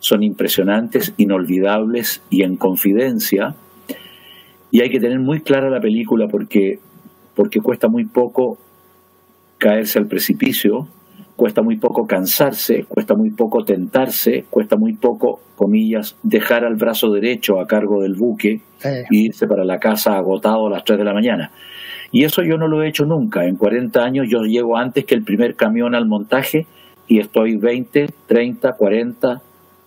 son impresionantes, inolvidables y en confidencia. Y hay que tener muy clara la película porque, porque cuesta muy poco caerse al precipicio, cuesta muy poco cansarse, cuesta muy poco tentarse, cuesta muy poco, comillas, dejar al brazo derecho a cargo del buque e irse para la casa agotado a las 3 de la mañana. Y eso yo no lo he hecho nunca. En 40 años yo llego antes que el primer camión al montaje y estoy 20, 30, 40,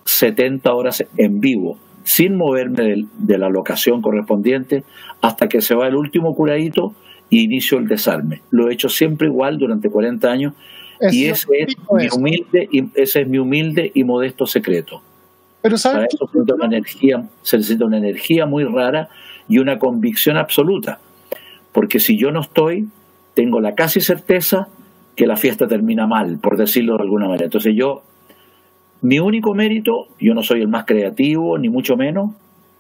70 horas en vivo, sin moverme de, la locación correspondiente hasta que se va el último curadito y inicio el desarme. Lo he hecho siempre igual durante 40 años y ese es, mi humilde, y ese es mi humilde y modesto secreto. Pero ¿sabes Para una energía, se necesita una energía muy rara y una convicción absoluta porque si yo no estoy, tengo la casi certeza que la fiesta termina mal, por decirlo de alguna manera. Entonces yo, mi único mérito, yo no soy el más creativo, ni mucho menos,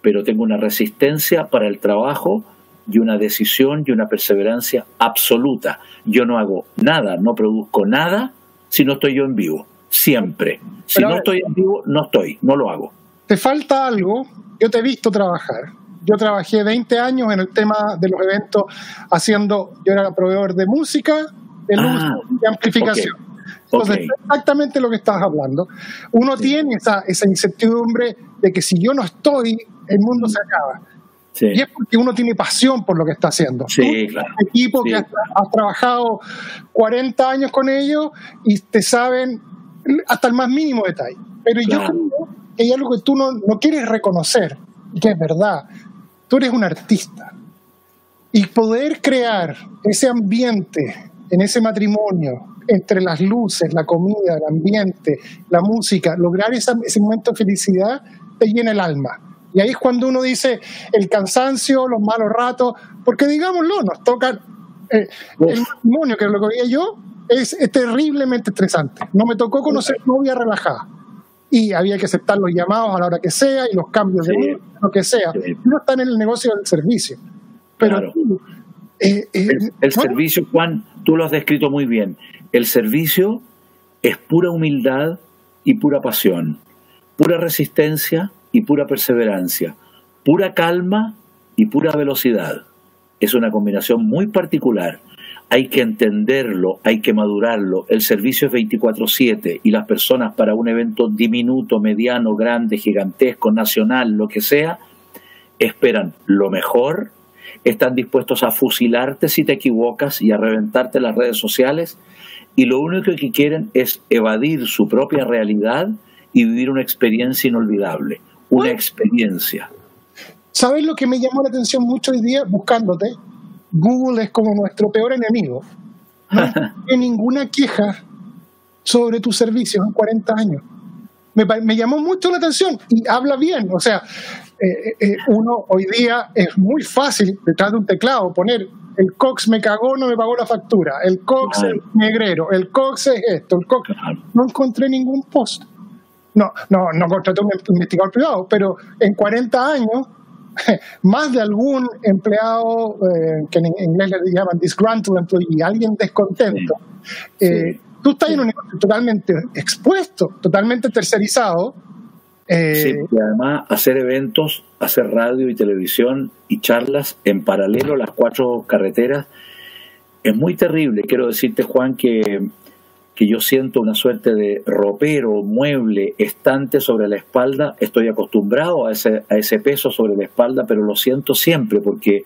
pero tengo una resistencia para el trabajo y una decisión y una perseverancia absoluta. Yo no hago nada, no produzco nada si no estoy yo en vivo, siempre. Si no estoy en vivo, no estoy, no lo hago. Te falta algo, yo te he visto trabajar yo trabajé 20 años en el tema de los eventos haciendo, yo era proveedor de música, de luz ah, y amplificación. Entonces, exactamente lo que estabas hablando. Uno tiene esa, esa incertidumbre de que si yo no estoy, el mundo se acaba. Y es porque uno tiene pasión por lo que está haciendo. Sí, claro. equipo que has, trabajado 40 años con ellos y te saben hasta el más mínimo detalle. Pero yo creo que hay algo que tú no, no quieres reconocer, que es verdad tú eres un artista. Y poder crear ese ambiente en ese matrimonio, entre las luces, la comida, el ambiente, la música, lograr ese momento de felicidad, te llena el alma. Y ahí es cuando uno dice el cansancio, los malos ratos, porque digámoslo, nos toca eh, el matrimonio, que es lo que veía yo, es, terriblemente estresante. No me tocó conocer novia relajada y había que aceptar los llamados a la hora que sea y los cambios de lo que sea. No están en el negocio del servicio. Pero eh, eh, el, servicio, Juan, tú lo has descrito muy bien. El servicio es pura humildad y pura pasión, pura resistencia y pura perseverancia, pura calma y pura velocidad. Es una combinación muy particular hay que entenderlo, hay que madurarlo. El servicio es 24/7 y las personas para un evento diminuto, mediano, grande, gigantesco, nacional, lo que sea, esperan lo mejor, están dispuestos a fusilarte si te equivocas y a reventarte las redes sociales y lo único que quieren es evadir su propia realidad y vivir una experiencia inolvidable, una experiencia. ¿Sabes lo que me llamó la atención mucho hoy día buscándote? Google es como nuestro peor enemigo. No [LAUGHS] hay ninguna queja sobre tus servicios en 40 años. Me, me, llamó mucho la atención y habla bien. O sea, eh, eh, uno hoy día es muy fácil detrás de un teclado poner el Cox me cagó, no me pagó la factura, el Cox es negrero, el Cox es esto, el Cox... No encontré ningún post. No, no, no contraté un investigador privado, pero en 40 años [LAUGHS] más de algún empleado eh, que en inglés le llaman disgruntled employee, alguien descontento. Eh, tú estás en un negocio totalmente expuesto, totalmente tercerizado. Eh, sí, y además hacer eventos, hacer radio y televisión y charlas en paralelo a las cuatro carreteras es muy terrible. Quiero decirte, Juan, que que yo siento una suerte de ropero, mueble, estante sobre la espalda, estoy acostumbrado a ese, a ese peso sobre la espalda, pero lo siento siempre porque,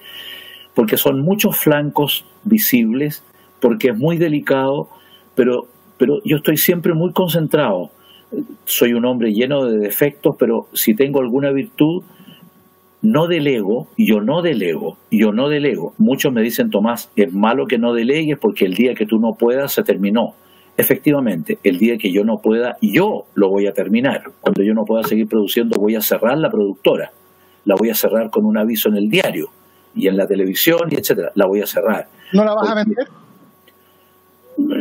porque son muchos flancos visibles, porque es muy delicado, pero, pero yo estoy siempre muy concentrado. Soy un hombre lleno de defectos, pero si tengo alguna virtud, no delego, yo no delego, yo no delego. Muchos me dicen, Tomás, es malo que no delegues porque el día que tú no puedas se terminó efectivamente, el día que yo no pueda, yo lo voy a terminar. Cuando yo no pueda seguir produciendo, voy a cerrar la productora. La voy a cerrar con un aviso en el diario y en la televisión y etcétera. La voy a cerrar. ¿No la vas a vender?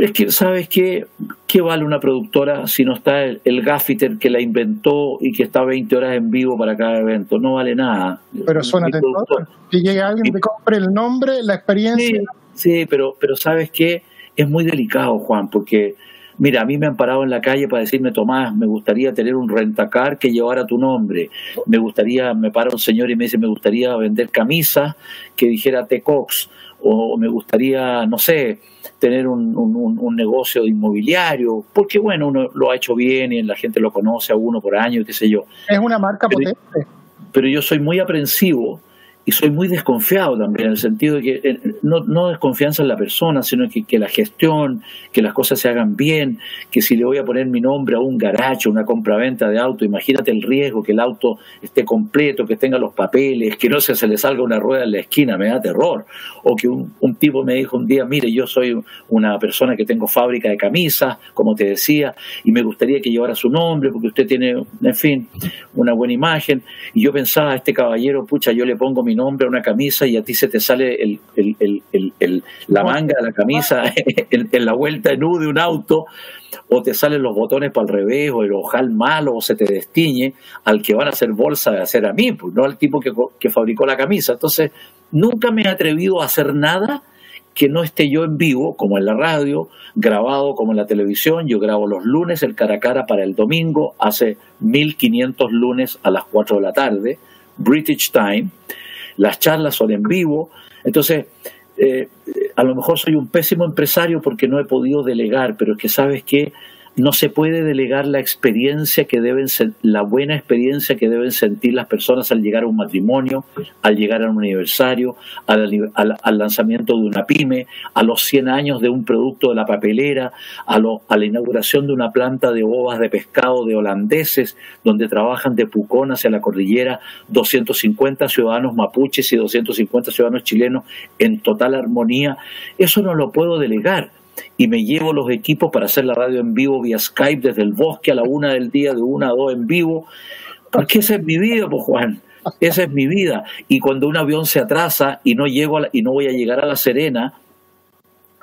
Es que, ¿sabes qué? ¿Qué vale una productora si no está el, gaffiter que la inventó y que está 20 horas en vivo para cada evento? No vale nada. Pero suena tentador. Que llegue alguien, que compre el nombre, la experiencia. Sí, sí, pero, pero ¿sabes qué? es muy delicado, Juan, porque, mira, a mí me han parado en la calle para decirme, Tomás, me gustaría tener un rentacar que llevara tu nombre. Me gustaría, me para un señor y me dice, me gustaría vender camisas que dijera T-Cox. O me gustaría, no sé, tener un, un, negocio inmobiliario, porque bueno, uno lo ha hecho bien y la gente lo conoce a uno por año, qué sé yo. Es una marca potente. Pero yo soy muy aprensivo y soy muy desconfiado también, en el sentido de que eh, no, no desconfianza en la persona, sino que, que, la gestión, que las cosas se hagan bien, que si le voy a poner mi nombre a un garacho, una compraventa de auto, imagínate el riesgo, que el auto esté completo, que tenga los papeles, que no se, se le salga una rueda en la esquina, me da terror. O que un, un tipo me dijo un día, mire, yo soy una persona que tengo fábrica de camisas, como te decía, y me gustaría que llevara su nombre, porque usted tiene, en fin, una buena imagen. Y yo pensaba, este caballero, pucha, yo le pongo mi nombre a una camisa y a ti se te sale el, la manga de la camisa [LAUGHS] en, la vuelta en U de un auto, o te salen los botones para el revés, o el ojal malo, o se te destiñe, al que van a hacer bolsa de hacer a mí, pues no al tipo que, que fabricó la camisa. Entonces, nunca me he atrevido a hacer nada que no esté yo en vivo, como en la radio, grabado como en la televisión. Yo grabo los lunes el cara a cara para el domingo, hace 1500 lunes a las 4 de la tarde, British Time las charlas son en vivo. Entonces, eh, a lo mejor soy un pésimo empresario porque no he podido delegar, pero es que sabes que no se puede delegar la experiencia que deben la buena experiencia que deben sentir las personas al llegar a un matrimonio, al llegar a un aniversario, al, lanzamiento de una pyme, a los 100 años de un producto de la papelera, a, a la inauguración de una planta de ovas de pescado de holandeses, donde trabajan de Pucón hacia la cordillera 250 ciudadanos mapuches y 250 ciudadanos chilenos en total armonía. Eso no lo puedo delegar y me llevo los equipos para hacer la radio en vivo vía Skype desde el bosque a la una del día, de una a dos en vivo. Porque esa es mi vida, pues Juan. Esa es mi vida. Y cuando un avión se atrasa y no llego y no voy a llegar a La Serena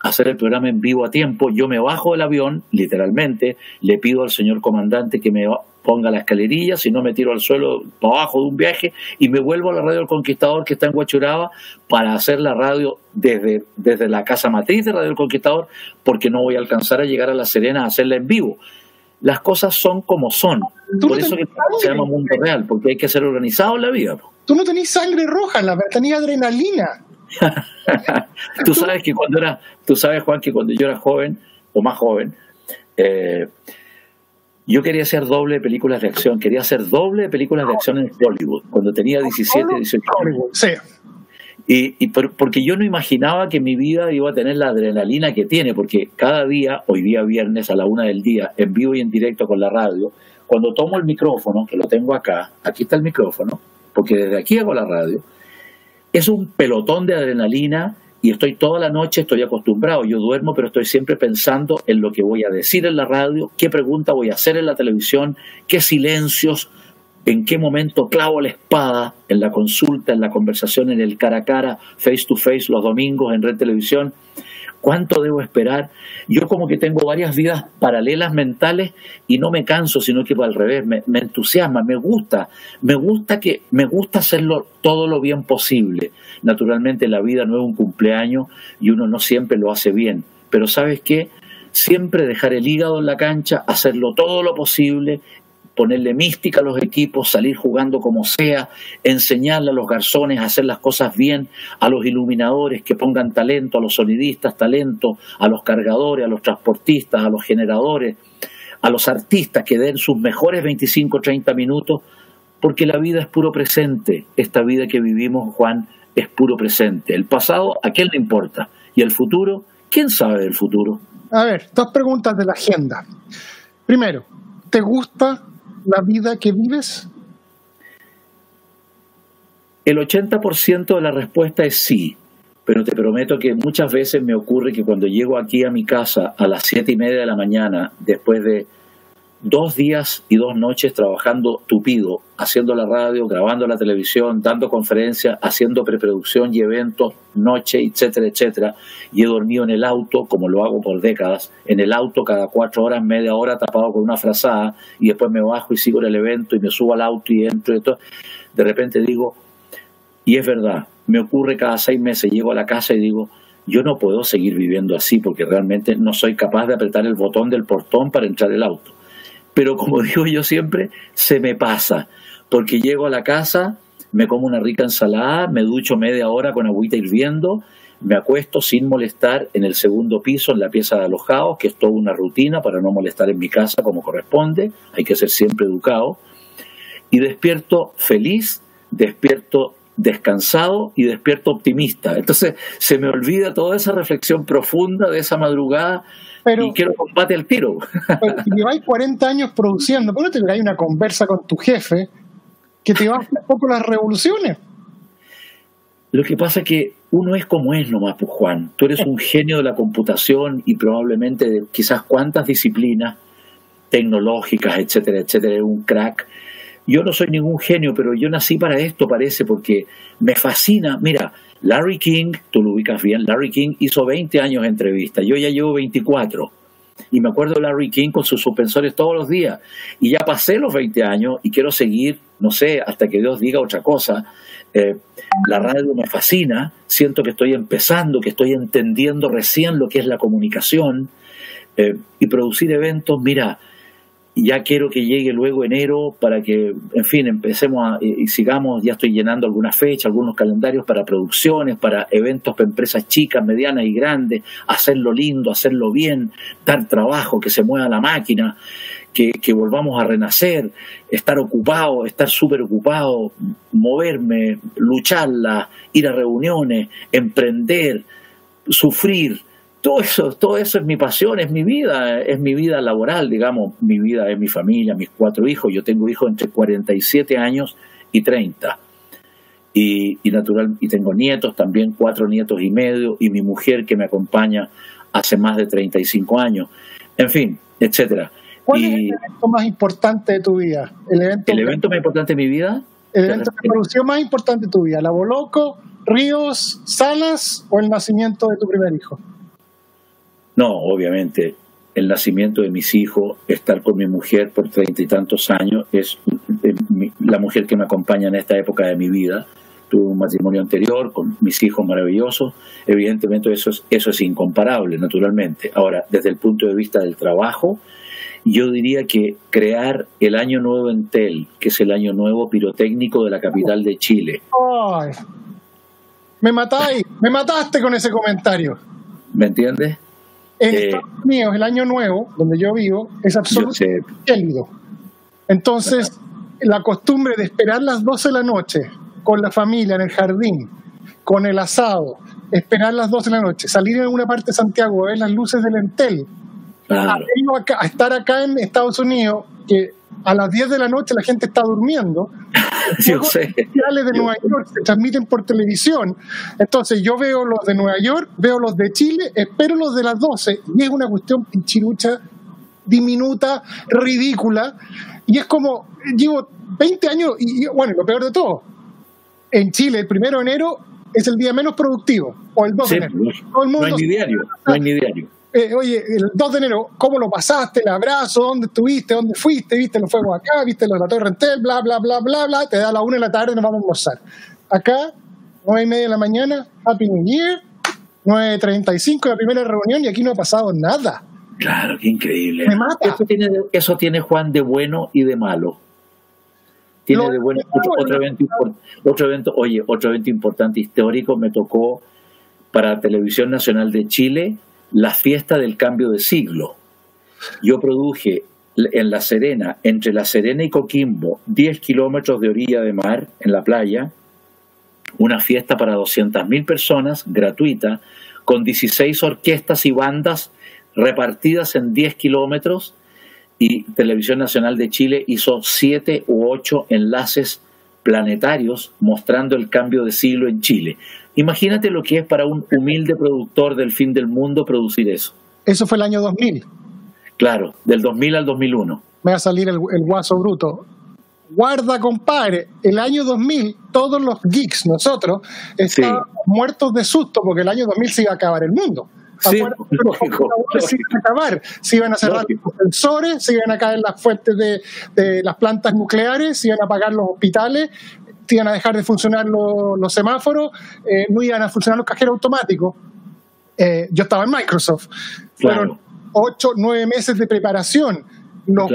a hacer el programa en vivo a tiempo, yo me bajo del avión, literalmente, le pido al señor comandante que me ponga la escalerilla, si no me tiro al suelo para abajo de un viaje y me vuelvo a la radio del Conquistador que está en Huachuraba para hacer la radio desde, desde la casa matriz de Radio del Conquistador porque no voy a alcanzar a llegar a La Serena a hacerla en vivo. Las cosas son como son. Por eso que se llama mundo real, porque hay que ser organizado en la vida. Tú no tenés sangre roja, la tenías adrenalina. [LAUGHS] tú sabes que cuando era, tú sabes Juan que cuando yo era joven o más joven, eh, yo quería hacer doble de películas de acción, quería hacer doble de películas de acción en Hollywood, cuando tenía 17, 18 años. Sí. Y, porque yo no imaginaba que mi vida iba a tener la adrenalina que tiene, porque cada día, hoy día viernes a la una del día, en vivo y en directo con la radio, cuando tomo el micrófono, que lo tengo acá, aquí está el micrófono, porque desde aquí hago la radio, es un pelotón de adrenalina y estoy toda la noche, estoy acostumbrado, yo duermo, pero estoy siempre pensando en lo que voy a decir en la radio, qué pregunta voy a hacer en la televisión, qué silencios, en qué momento clavo la espada en la consulta, en la conversación, en el cara a cara, face to face los domingos en red televisión. ¿Cuánto debo esperar? Yo como que tengo varias vidas paralelas mentales y no me canso, sino que al revés, me, me, entusiasma, me gusta, me gusta que me gusta hacerlo todo lo bien posible. Naturalmente la vida no es un cumpleaños y uno no siempre lo hace bien, pero ¿sabes qué? Siempre dejar el hígado en la cancha, hacerlo todo lo posible ponerle mística a los equipos, salir jugando como sea, enseñarle a los garzones a hacer las cosas bien, a los iluminadores que pongan talento, a los sonidistas talento, a los cargadores, a los transportistas, a los generadores, a los artistas que den sus mejores 25 30 minutos, porque la vida es puro presente, esta vida que vivimos, Juan, es puro presente. El pasado, ¿a quién le importa? Y el futuro, ¿quién sabe del futuro? A ver, dos preguntas de la agenda. Primero, ¿te gusta la vida que vives? El 80% de la respuesta es sí, pero te prometo que muchas veces me ocurre que cuando llego aquí a mi casa a las siete y media de la mañana, después de dos días y dos noches trabajando tupido, haciendo la radio, grabando la televisión, dando conferencias, haciendo preproducción y eventos, noche, etcétera, etcétera. Y he dormido en el auto, como lo hago por décadas, en el auto cada cuatro horas, media hora tapado con una frazada, y después me bajo y sigo en el evento y me subo al auto y entro y todo. De repente digo, y es verdad, me ocurre cada seis meses, llego a la casa y digo, yo no puedo seguir viviendo así porque realmente no soy capaz de apretar el botón del portón para entrar el auto pero como [LAUGHS] digo yo siempre, se me pasa, porque llego a la casa, me como una rica ensalada, me ducho media hora con agüita hirviendo, me acuesto sin molestar en el segundo piso, en la pieza de alojados, que es toda una rutina para no molestar en mi casa como corresponde, hay que ser siempre educado, y despierto feliz, despierto descansado y despierto optimista. Entonces se me olvida toda esa reflexión profunda de esa madrugada pero, y quiero combate al tiro. [LAUGHS] Pero si lleváis 40 años produciendo, ¿por qué no te hay una conversa con tu jefe que te baja un poco las revoluciones? Lo que pasa es que uno es como es nomás, pues Juan. Tú eres un genio de la computación y probablemente de quizás cuántas disciplinas tecnológicas, etcétera, etcétera, un crack. Yo no soy ningún genio, pero yo nací para esto, parece, porque me fascina. Mira, Larry King, tú lo ubicas bien, Larry King hizo 20 años de entrevista, yo ya llevo 24. Y me acuerdo de Larry King con sus suspensores todos los días. Y ya pasé los 20 años y quiero seguir, no sé, hasta que Dios diga otra cosa. Eh, la radio me fascina, siento que estoy empezando, que estoy entendiendo recién lo que es la comunicación. Eh, y producir eventos, mira, ya quiero que llegue luego enero para que, en fin, empecemos a, y sigamos, ya estoy llenando algunas fechas, algunos calendarios para producciones, para eventos para empresas chicas, medianas y grandes, hacerlo lindo, hacerlo bien, dar trabajo, que se mueva la máquina, que, que volvamos a renacer, estar ocupado, estar súper ocupado, moverme, lucharla, ir a reuniones, emprender, sufrir, todo eso, todo eso es mi pasión, es mi vida, es mi vida laboral, digamos, mi vida es mi familia, mis cuatro hijos. Yo tengo hijos entre 47 años y 30. Y, y, natural, y tengo nietos también, cuatro nietos y medio, y mi mujer que me acompaña hace más de 35 años. En fin, etcétera. ¿Cuál es el evento más importante de tu vida? El evento, ¿El evento más importante de mi vida? El evento de producción más importante de tu vida. ¿La Boloco, Ríos, Salas o el nacimiento de tu primer hijo? No, obviamente, el nacimiento de mis hijos, estar con mi mujer por treinta y tantos años, es eh, la mujer que me acompaña en esta época de mi vida. Tuve un matrimonio anterior con mis hijos maravillosos. Evidentemente eso es, eso es incomparable, naturalmente. Ahora, desde el punto de vista del trabajo, yo diría que crear el Año Nuevo en Tel, que es el Año Nuevo pirotécnico de la capital de Chile. Ay, me matáis, me mataste con ese comentario. ¿Me entiendes? En eh, Estados Unidos, el año nuevo, donde yo vivo, es absolutamente cálido. Entonces, la costumbre de esperar las 12 de la noche con la familia en el jardín, con el asado, esperar las 12 de la noche, salir en alguna parte de Santiago, ver las luces del Entel, a, a estar acá en Estados Unidos, que a las 10 de la noche la gente está durmiendo. [LAUGHS] Yo sé. de Nueva York se transmiten por televisión. Entonces yo veo los de Nueva York, veo los de Chile, espero los de las 12 y es una cuestión pinchirucha, diminuta, ridícula. Y es como, llevo 20 años y, bueno, lo peor de todo, en Chile el primero de enero es el día menos productivo, o el 2 de enero. Todo el mundo no hay ni diario, no hay ni diario eh, oye, el 2 de enero, ¿cómo lo pasaste? El abrazo, ¿dónde estuviste? ¿Dónde fuiste? ¿Viste los fuegos acá? ¿Viste los de la Torre Entel? Bla, bla, bla, bla, bla. Te da a la 1 de la tarde y nos vamos a almorzar. Acá, 9 y media de la mañana, Happy New Year, 9.35 la primera reunión y aquí no ha pasado nada. Claro, qué increíble. Me mata. Eso tiene, eso tiene Juan de bueno y de malo. Tiene de bueno. Otro, evento, otro evento, oye, otro evento importante histórico me tocó para Televisión Nacional de Chile la fiesta del cambio de siglo. Yo produje en La Serena, entre La Serena y Coquimbo, 10 kilómetros de orilla de mar en la playa, una fiesta para 200.000 personas, gratuita, con 16 orquestas y bandas repartidas en 10 kilómetros, y Televisión Nacional de Chile hizo 7 u 8 enlaces planetarios mostrando el cambio de siglo en Chile. Imagínate lo que es para un humilde productor del fin del mundo producir eso. Eso fue el año 2000. Claro, del 2000 al 2001. Me va a salir el, guaso bruto. Guarda, compadre, el año 2000 todos los geeks, nosotros, estábamos muertos de susto porque el año 2000 se iba a acabar el mundo. Sí, lógico, se iban a acabar, se iban a cerrar los sensores, se iban a caer las fuentes de, de, las plantas nucleares, se iban a apagar los hospitales, iban a dejar de funcionar los, semáforos, eh, no iban a funcionar los cajeros automáticos. Eh, yo estaba en Microsoft. Fueron ocho, nueve meses de preparación. Los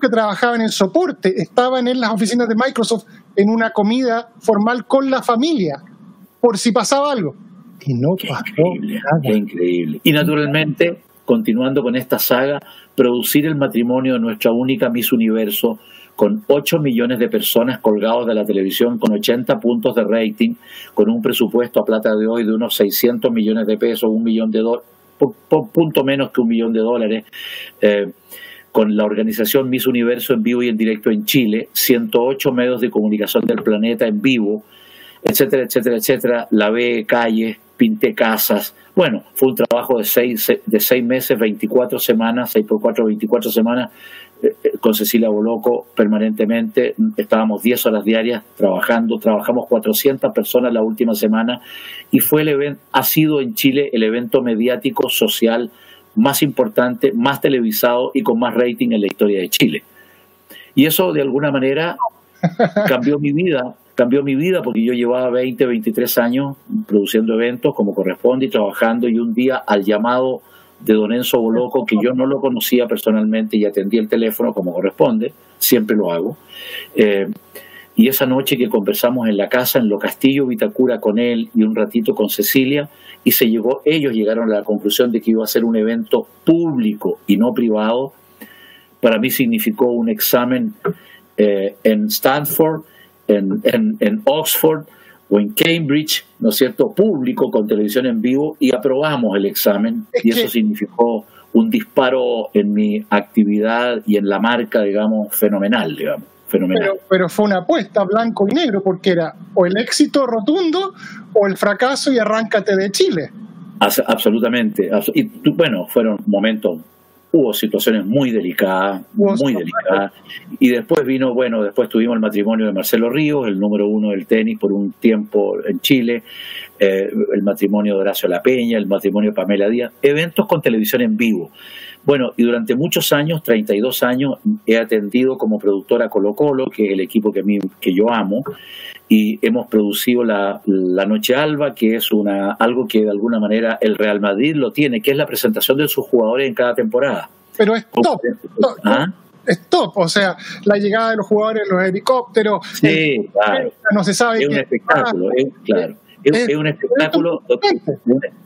que trabajaban en soporte estaban en las oficinas de Microsoft en una comida formal con la familia, por si pasaba algo. Y no pasó nada. Qué increíble. Y naturalmente, continuando con esta saga, producir el matrimonio de nuestra única Miss Universo con 8 millones de personas colgados de la televisión, con 80 puntos de rating, con un presupuesto a plata de hoy de unos 600 millones de pesos, un millón de dólares, punto menos que un millón de dólares, eh, con la organización Miss Universo en vivo y en directo en Chile, 108 medios de comunicación del planeta en vivo, etcétera, etcétera, etcétera, lavé calles, pinté casas. Bueno, fue un trabajo de seis, de seis meses, 24 semanas, 6 por 4, 24 semanas, con Cecilia Boloco permanentemente, estábamos 10 horas diarias trabajando, trabajamos 400 personas la última semana y fue el evento, ha sido en Chile el evento mediático social más importante, más televisado y con más rating en la historia de Chile. Y eso de alguna manera [LAUGHS] cambió mi vida, cambió mi vida porque yo llevaba 20, 23 años produciendo eventos como corresponde y trabajando y un día al llamado de Don Enzo Boloco, que yo no lo conocía personalmente y atendí el teléfono como corresponde, siempre lo hago. Eh, y esa noche que conversamos en la casa, en Lo Castillo, Vitacura con él y un ratito con Cecilia, y se llegó, ellos llegaron a la conclusión de que iba a ser un evento público y no privado. Para mí significó un examen eh, en Stanford, en, en Oxford, o en Cambridge, ¿no es cierto?, público con televisión en vivo y aprobamos el examen y eso significó un disparo en mi actividad y en la marca, digamos, fenomenal, digamos. Fenomenal. Pero, pero fue una apuesta blanco y negro porque era o el éxito rotundo o el fracaso y arráncate de Chile. absolutamente. Y bueno, fueron momentos hubo situaciones muy delicadas, muy delicadas. Y después vino, bueno, después tuvimos el matrimonio de Marcelo Ríos, el número uno del tenis por un tiempo en Chile, eh, el matrimonio de Horacio La Peña, el matrimonio de Pamela Díaz, eventos con televisión en vivo. Bueno, y durante muchos años, 32 años, he atendido como productora Colo Colo, que es el equipo que, que yo amo, y hemos producido la, la, Noche Alba, que es una, algo que de alguna manera el Real Madrid lo tiene, que es la presentación de sus jugadores en cada temporada. Pero es top. ¿Ah? Es top, o sea, la llegada de los jugadores, los helicópteros, sí, claro. no se sabe. Es un espectáculo, es, claro. Es, un espectáculo,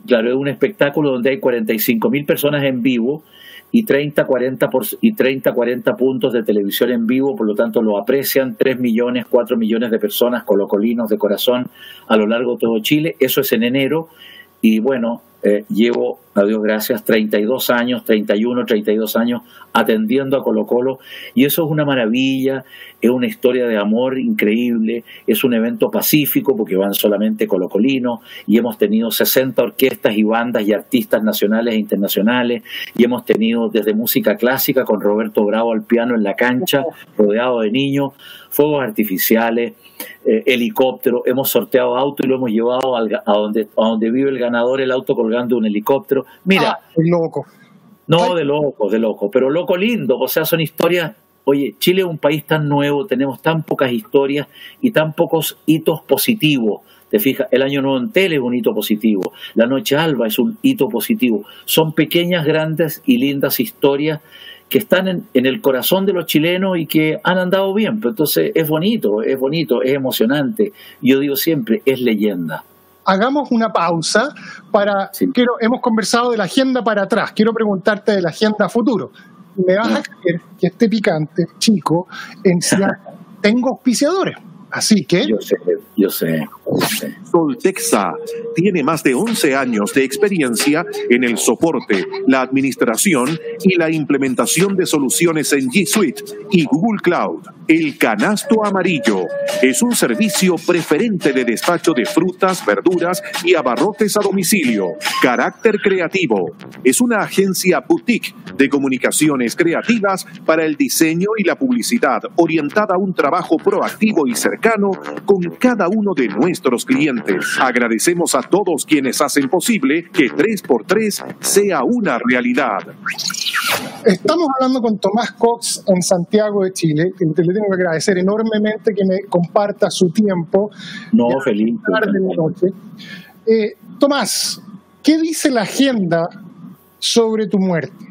claro, es un espectáculo donde hay 45 mil personas en vivo y 30, 40 por, y 30, 40 puntos de televisión en vivo, por lo tanto lo aprecian 3 millones, 4 millones de personas colocolinos de corazón a lo largo de todo Chile. Eso es en enero y bueno, eh, llevo a Dios gracias, 32 años, 31, 32 años atendiendo a Colo Colo y eso es una maravilla, es una historia de amor increíble, es un evento pacífico porque van solamente colocolinos y hemos tenido 60 orquestas y bandas y artistas nacionales e internacionales y hemos tenido desde música clásica con Roberto Bravo al piano en la cancha, rodeado de niños, fuegos artificiales, eh, helicóptero, hemos sorteado auto y lo hemos llevado a, donde, a donde vive el ganador, el auto colgando un helicóptero. Mira. Ah, loco. No, de loco, de loco, pero loco lindo, o sea, son historias. Oye, Chile es un país tan nuevo, tenemos tan pocas historias y tan pocos hitos positivos. Te fijas, el año nuevo en tele es un hito positivo, la noche alba es un hito positivo. Son pequeñas, grandes y lindas historias que están en, el corazón de los chilenos y que han andado bien. Pero entonces es bonito, es bonito, es emocionante. Yo digo siempre, es leyenda. Hagamos una pausa para. Quiero, hemos conversado de la agenda para atrás. Quiero preguntarte de la agenda futuro. Me vas a creer que este picante, chico, en [LAUGHS] tengo auspiciadores. Así que. Yo sé, yo sé. Soltexa tiene más de 11 años de experiencia en el soporte, la administración y la implementación de soluciones en G Suite y Google Cloud. El Canasto Amarillo es un servicio preferente de despacho de frutas, verduras y abarrotes a domicilio. Carácter creativo. Es una agencia boutique de comunicaciones creativas para el diseño y la publicidad orientada a un trabajo proactivo y cercano con cada uno de nuestros clientes. Agradecemos a todos quienes hacen posible que 3x3 sea una realidad. Estamos hablando con Tomás Cox en Santiago de Chile, que le tengo que agradecer enormemente que me comparta su tiempo. No, feliz. noche. Eh, Tomás, ¿qué dice la agenda sobre tu muerte?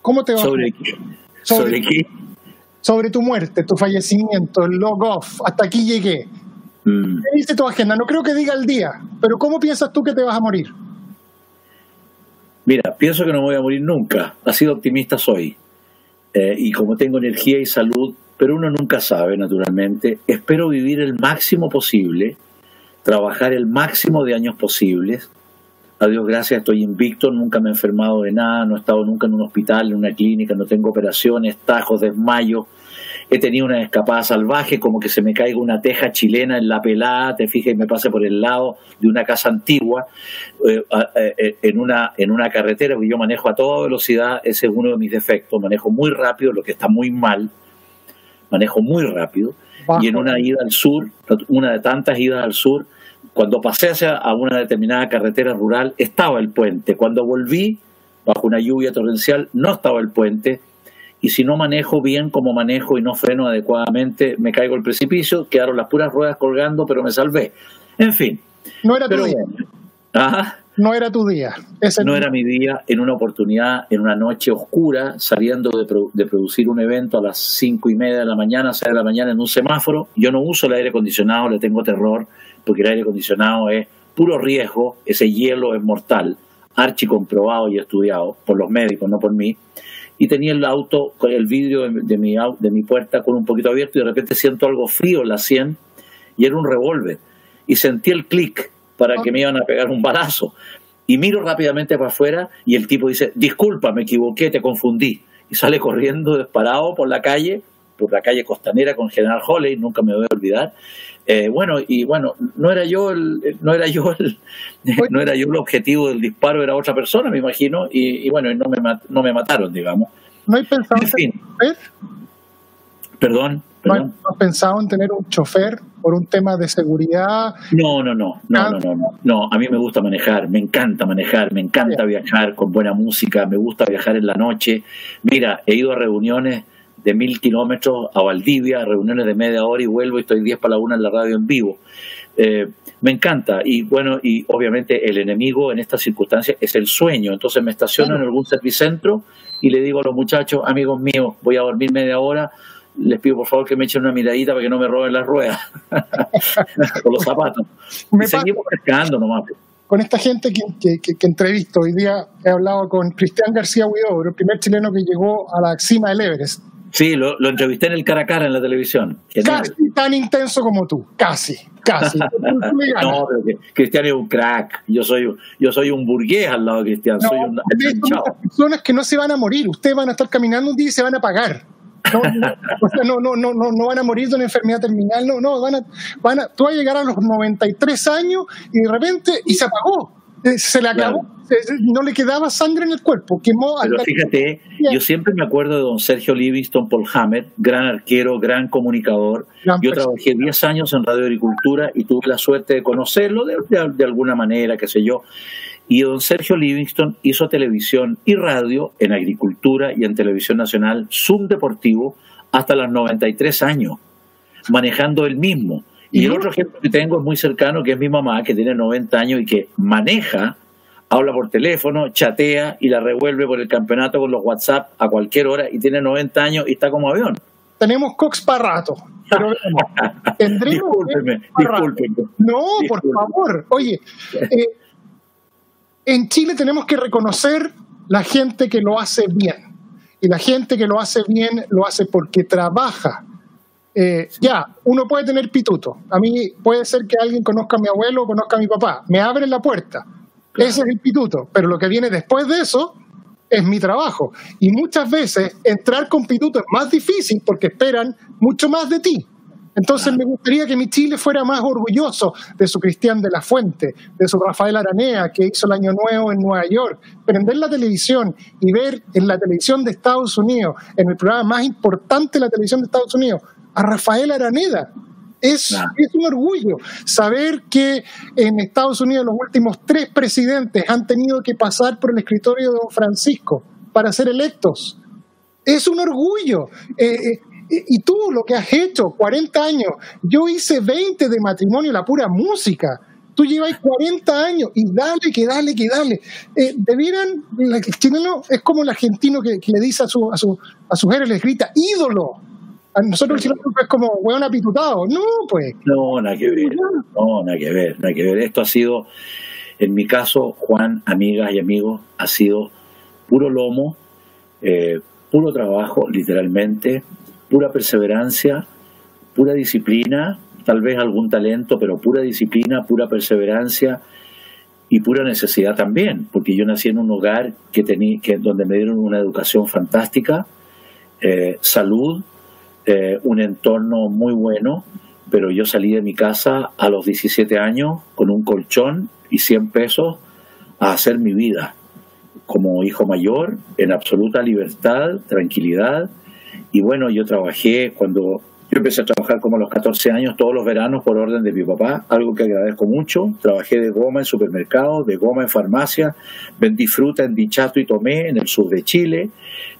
¿Cómo te va? ¿Sobre qué? ¿Sobre, qué? Sobre tu muerte, tu fallecimiento, el log off, hasta aquí llegué. Mm. ¿Qué dice tu agenda? No creo que diga el día, pero ¿cómo piensas tú que te vas a morir? Mira, pienso que no voy a morir nunca. Así de optimista soy. Eh, y como tengo energía y salud, pero uno nunca sabe, naturalmente, espero vivir el máximo posible, trabajar el máximo de años posibles. A Dios gracias, estoy invicto, nunca me he enfermado de nada, no he estado nunca en un hospital, en una clínica, no tengo operaciones, tajos, desmayos he tenido una escapada salvaje, como que se me caiga una teja chilena en la pelada, te fijas y me pase por el lado de una casa antigua, eh, eh, en, una, en una carretera, porque yo manejo a toda velocidad, ese es uno de mis defectos, manejo muy rápido, lo que está muy mal, manejo muy rápido, y en una ida al sur, una de tantas idas al sur, cuando pasé hacia a una determinada carretera rural, estaba el puente. Cuando volví, bajo una lluvia torrencial, no estaba el puente, y si no manejo bien como manejo y no freno adecuadamente, me caigo al precipicio, quedaron las puras ruedas colgando, pero me salvé. En fin. No era tu día. No era tu día. no era mi día en una oportunidad, en una noche oscura, saliendo de, de, producir un evento a las cinco y media de la mañana, seis de la mañana en un semáforo. Yo no uso el aire acondicionado, le tengo terror, porque el aire acondicionado es puro riesgo, ese hielo es mortal, archi comprobado y estudiado por los médicos, no por mí y tenía el auto el vidrio de, mi, de mi puerta con un poquito abierto y de repente siento algo frío en la sien y era un revólver. Y sentí el clic para que me iban a pegar un balazo. Y miro rápidamente para afuera y el tipo dice disculpa me equivoqué te confundí y sale corriendo disparado por la calle por la calle costanera con General Holley nunca me voy a olvidar eh, bueno, y bueno, no era yo el, no era yo el, no era yo el objetivo del disparo, era otra persona, me imagino, y, bueno, no me, no me mataron, digamos. ¿No hay pensado en fin. Perdón, ¿No has pensado en tener un chofer por un tema de seguridad? No, no, no, no, no, no, no, a mí me gusta manejar, me encanta manejar, me encanta viajar con buena música, me gusta viajar en la noche. Mira, he ido a reuniones de mil kilómetros a Valdivia, reuniones de media hora y vuelvo y estoy 10 para la una en la radio en vivo. Eh, me encanta y bueno, y obviamente el enemigo en estas circunstancias es el sueño, entonces me estaciono en algún servicentro y le digo a los muchachos, amigos míos, voy a dormir media hora, les pido por favor que me echen una miradita para que no me roben las ruedas [LAUGHS] o los zapatos. y seguimos pescando nomás con esta gente que, que, entrevisto. Hoy día he hablado con Cristian García Huidobro, el primer chileno que llegó a la cima del Everest Sí, lo, lo, entrevisté en el cara a cara en la televisión. Genial. Casi tan intenso como tú, casi, casi. [LAUGHS] no, pero que Cristian es un crack. Yo soy, yo soy un burgués al lado de Cristian. No, soy un personas que no se van a morir. Ustedes van a estar caminando un día y se van a pagar. No, no, no, no, no, no van a morir de una enfermedad terminal, no, no, van a, van a, tú vas a llegar a los 93 años y de repente, y se apagó, se le acabó, no le quedaba sangre en el cuerpo, quemó Pero fíjate, yo siempre me acuerdo de don Sergio Livingston Paul Hammer, gran arquero, gran comunicador. yo trabajé 10 años en Radio Agricultura y tuve la suerte de conocerlo de, de alguna manera, qué sé yo. Y don Sergio Livingston hizo televisión y radio en agricultura y en televisión nacional subdeportivo hasta los 93 años, manejando el mismo. Y el otro ejemplo que tengo es muy cercano, que es mi mamá, que tiene 90 años y que maneja, habla por teléfono, chatea y la revuelve por el campeonato con los WhatsApp a cualquier hora y tiene 90 años y está como avión. Tenemos Cox para rato. Pero [LAUGHS] discúlpeme, discúlpeme. No, por favor. Oye, eh, en Chile tenemos que reconocer la gente que lo hace bien. Y la gente que lo hace bien lo hace porque trabaja. Eh, ya, uno puede tener pituto. A mí puede ser que alguien conozca a mi abuelo o conozca a mi papá. Me abren la puerta. Ese es el pituto. Pero lo que viene después de eso es mi trabajo. Y muchas veces entrar con pituto es más difícil porque esperan mucho más de ti. Entonces me gustaría que mi Chile fuera más orgulloso de su Cristian de la Fuente, de su Rafael Aranea, que hizo el Año Nuevo en Nueva York. Prender la televisión y ver en la televisión de Estados Unidos, en el programa más importante de la televisión de Estados Unidos, a Rafael Araneda. Es, es, un orgullo saber que en Estados Unidos los últimos tres presidentes han tenido que pasar por el escritorio de don Francisco para ser electos. Es un orgullo. Eh, eh, y tú lo que has hecho, 40 años, yo hice 20 de matrimonio, la pura música. Tú llevas 40 años y dale, que dale, que dale. Eh, debieran, el chileno es como el argentino que, le dice a su, a su, a su mujer, les grita, ídolo. A nosotros chileno es como hueón apitutado. No, pues. No, nada que ver. No, nada que ver, nada que ver. Esto ha sido, en mi caso, Juan, amigas y amigos, ha sido puro lomo, eh, puro trabajo, literalmente, pura perseverancia, pura disciplina, tal vez algún talento, pero pura disciplina, pura perseverancia y pura necesidad también, porque yo nací en un hogar que tenía, que, donde me dieron una educación fantástica, eh, salud, eh, un entorno muy bueno, pero yo salí de mi casa a los 17 años con un colchón y 100 pesos a hacer mi vida como hijo mayor en absoluta libertad, tranquilidad y bueno, yo trabajé cuando yo empecé a trabajar como a los 14 años, todos los veranos por orden de mi papá, algo que agradezco mucho. Trabajé de goma en supermercados, de goma en farmacia, vendí fruta en Dichato y Tomé, en el sur de Chile,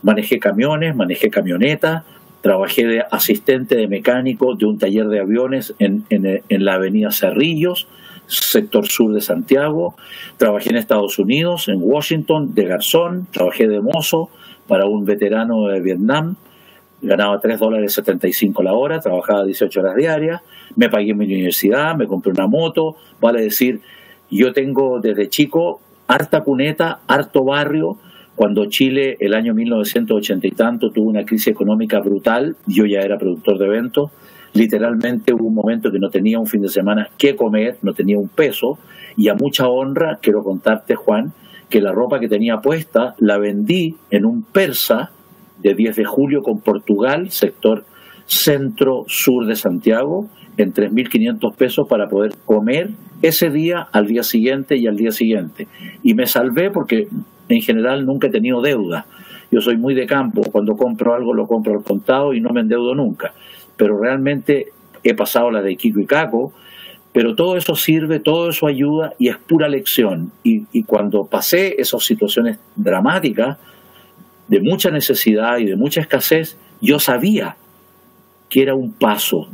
manejé camiones, manejé camionetas, trabajé de asistente de mecánico de un taller de aviones en, en, en la avenida Cerrillos, sector sur de Santiago, trabajé en Estados Unidos, en Washington, de garzón, trabajé de mozo para un veterano de Vietnam, ganaba 3 dólares 75 la hora, trabajaba 18 horas diarias, me pagué mi universidad, me compré una moto, vale decir, yo tengo desde chico harta cuneta, harto barrio, cuando Chile el año 1980 y tanto tuvo una crisis económica brutal, yo ya era productor de eventos, literalmente hubo un momento que no tenía un fin de semana que comer, no tenía un peso, y a mucha honra, quiero contarte Juan, que la ropa que tenía puesta la vendí en un persa, de 10 de julio con Portugal, sector centro-sur de Santiago, en 3.500 pesos para poder comer ese día, al día siguiente y al día siguiente. Y me salvé porque en general nunca he tenido deuda. Yo soy muy de campo, cuando compro algo lo compro al contado y no me endeudo nunca. Pero realmente he pasado la de Kiko y Caco, pero todo eso sirve, todo eso ayuda y es pura lección. Y, y cuando pasé esas situaciones dramáticas, de mucha necesidad y de mucha escasez, yo sabía que era un paso,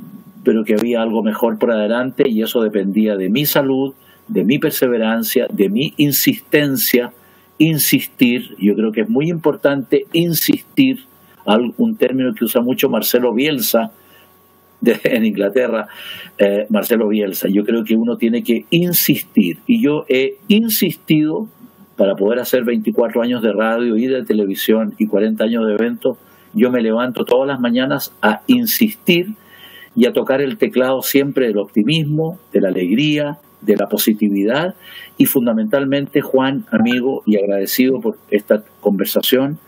pero que había algo mejor por adelante y eso dependía de mi salud, de mi perseverancia, de mi insistencia, insistir, yo creo que es muy importante insistir, un término que usa mucho Marcelo Bielsa [LAUGHS] en Inglaterra, eh, Marcelo Bielsa, yo creo que uno tiene que insistir y yo he insistido para poder hacer 24 años de radio y de televisión y 40 años de eventos, yo me levanto todas las mañanas a insistir y a tocar el teclado siempre del optimismo, de la alegría, de la positividad y fundamentalmente, Juan, amigo y agradecido por esta conversación,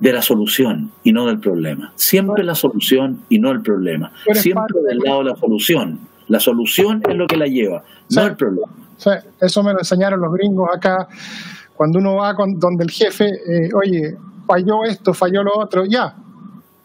de la solución y no del problema. Siempre la solución y no el problema. Siempre del lado de la solución. La solución es lo que la lleva, no el problema. eso me lo enseñaron los gringos acá. Cuando uno va con, donde el jefe, eh, oye, falló esto, falló lo otro, ya,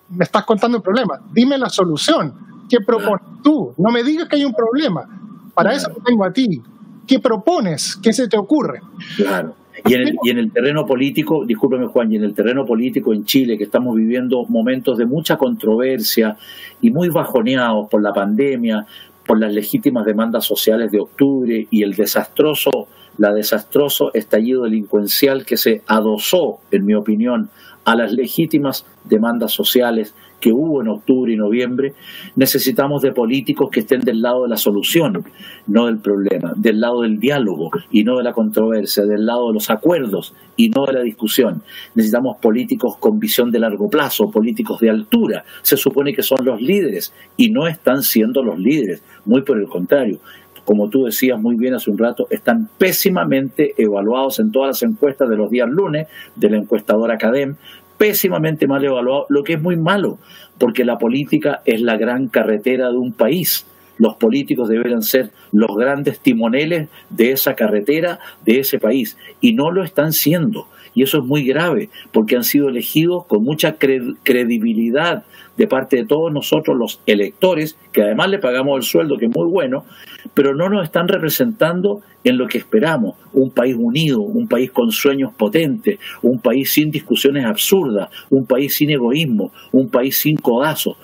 me estás contando el problema. Dime la solución. ¿Qué propones tú? No me digas que hay un problema. Para eso te tengo a ti. ¿Qué propones? ¿Qué se te ocurre? Claro. Y en, el, y en el terreno político, discúlpeme Juan, y en el terreno político en Chile, que estamos viviendo momentos de mucha controversia y muy bajoneados por la pandemia, por las legítimas demandas sociales de octubre y el desastroso, la desastroso estallido delincuencial que se adosó, en mi opinión, a las legítimas demandas sociales que hubo en octubre y noviembre, necesitamos de políticos que estén del lado de la solución, no del problema, del lado del diálogo y no de la controversia, del lado de los acuerdos y no de la discusión. Necesitamos políticos con visión de largo plazo, políticos de altura. Se supone que son los líderes y no están siendo los líderes, muy por el contrario como tú decías muy bien hace un rato, están pésimamente evaluados en todas las encuestas de los días lunes de la encuestadora Cadem, pésimamente mal evaluado, lo que es muy malo, porque la política es la gran carretera de un país. Los políticos deberían ser los grandes timoneles de esa carretera, de ese país, y no lo están siendo. Y eso es muy grave, porque han sido elegidos con mucha credibilidad de parte de todos nosotros los electores, que además le pagamos el sueldo, que es muy bueno, pero no nos están representando en lo que esperamos, un país unido, un país con sueños potentes, un país sin discusiones absurdas, un país sin egoísmo, un país sin codazos.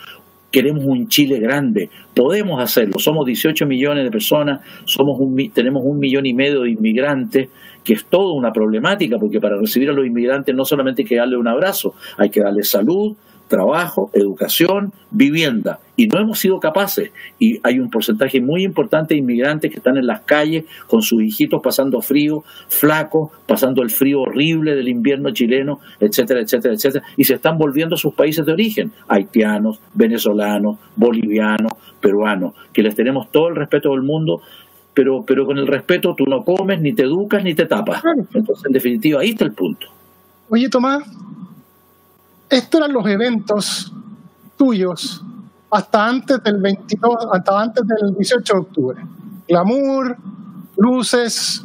Queremos un Chile grande, podemos hacerlo, somos 18 millones de personas, somos un, tenemos un millón y medio de inmigrantes, que es toda una problemática, porque para recibir a los inmigrantes no solamente hay que darle un abrazo, hay que darle salud, trabajo, educación, vivienda. Y no hemos sido capaces. Y hay un porcentaje muy importante de inmigrantes que están en las calles con sus hijitos pasando frío, flacos, pasando el frío horrible del invierno chileno, etcétera, etcétera, etcétera. Y se están volviendo a sus países de origen, haitianos, venezolanos, bolivianos, peruanos, que les tenemos todo el respeto del mundo, pero, pero con el respeto tú no comes, ni te educas, ni te tapas. Entonces, en definitiva, ahí está el punto. Oye, Tomás, estos eran los eventos tuyos hasta antes del 22, hasta antes del 18 de octubre. Glamour, luces,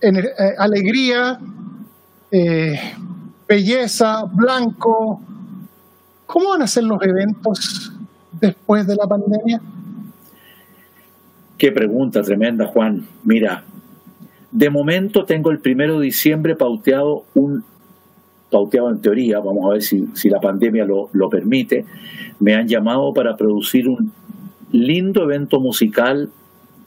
eh, alegría, eh, belleza, blanco. ¿Cómo van a ser los eventos después de la pandemia? Qué pregunta tremenda, Juan. Mira, de momento tengo el primero de diciembre pauteado un pauteado en teoría, vamos a ver si, si la pandemia lo, lo, permite, me han llamado para producir un lindo evento musical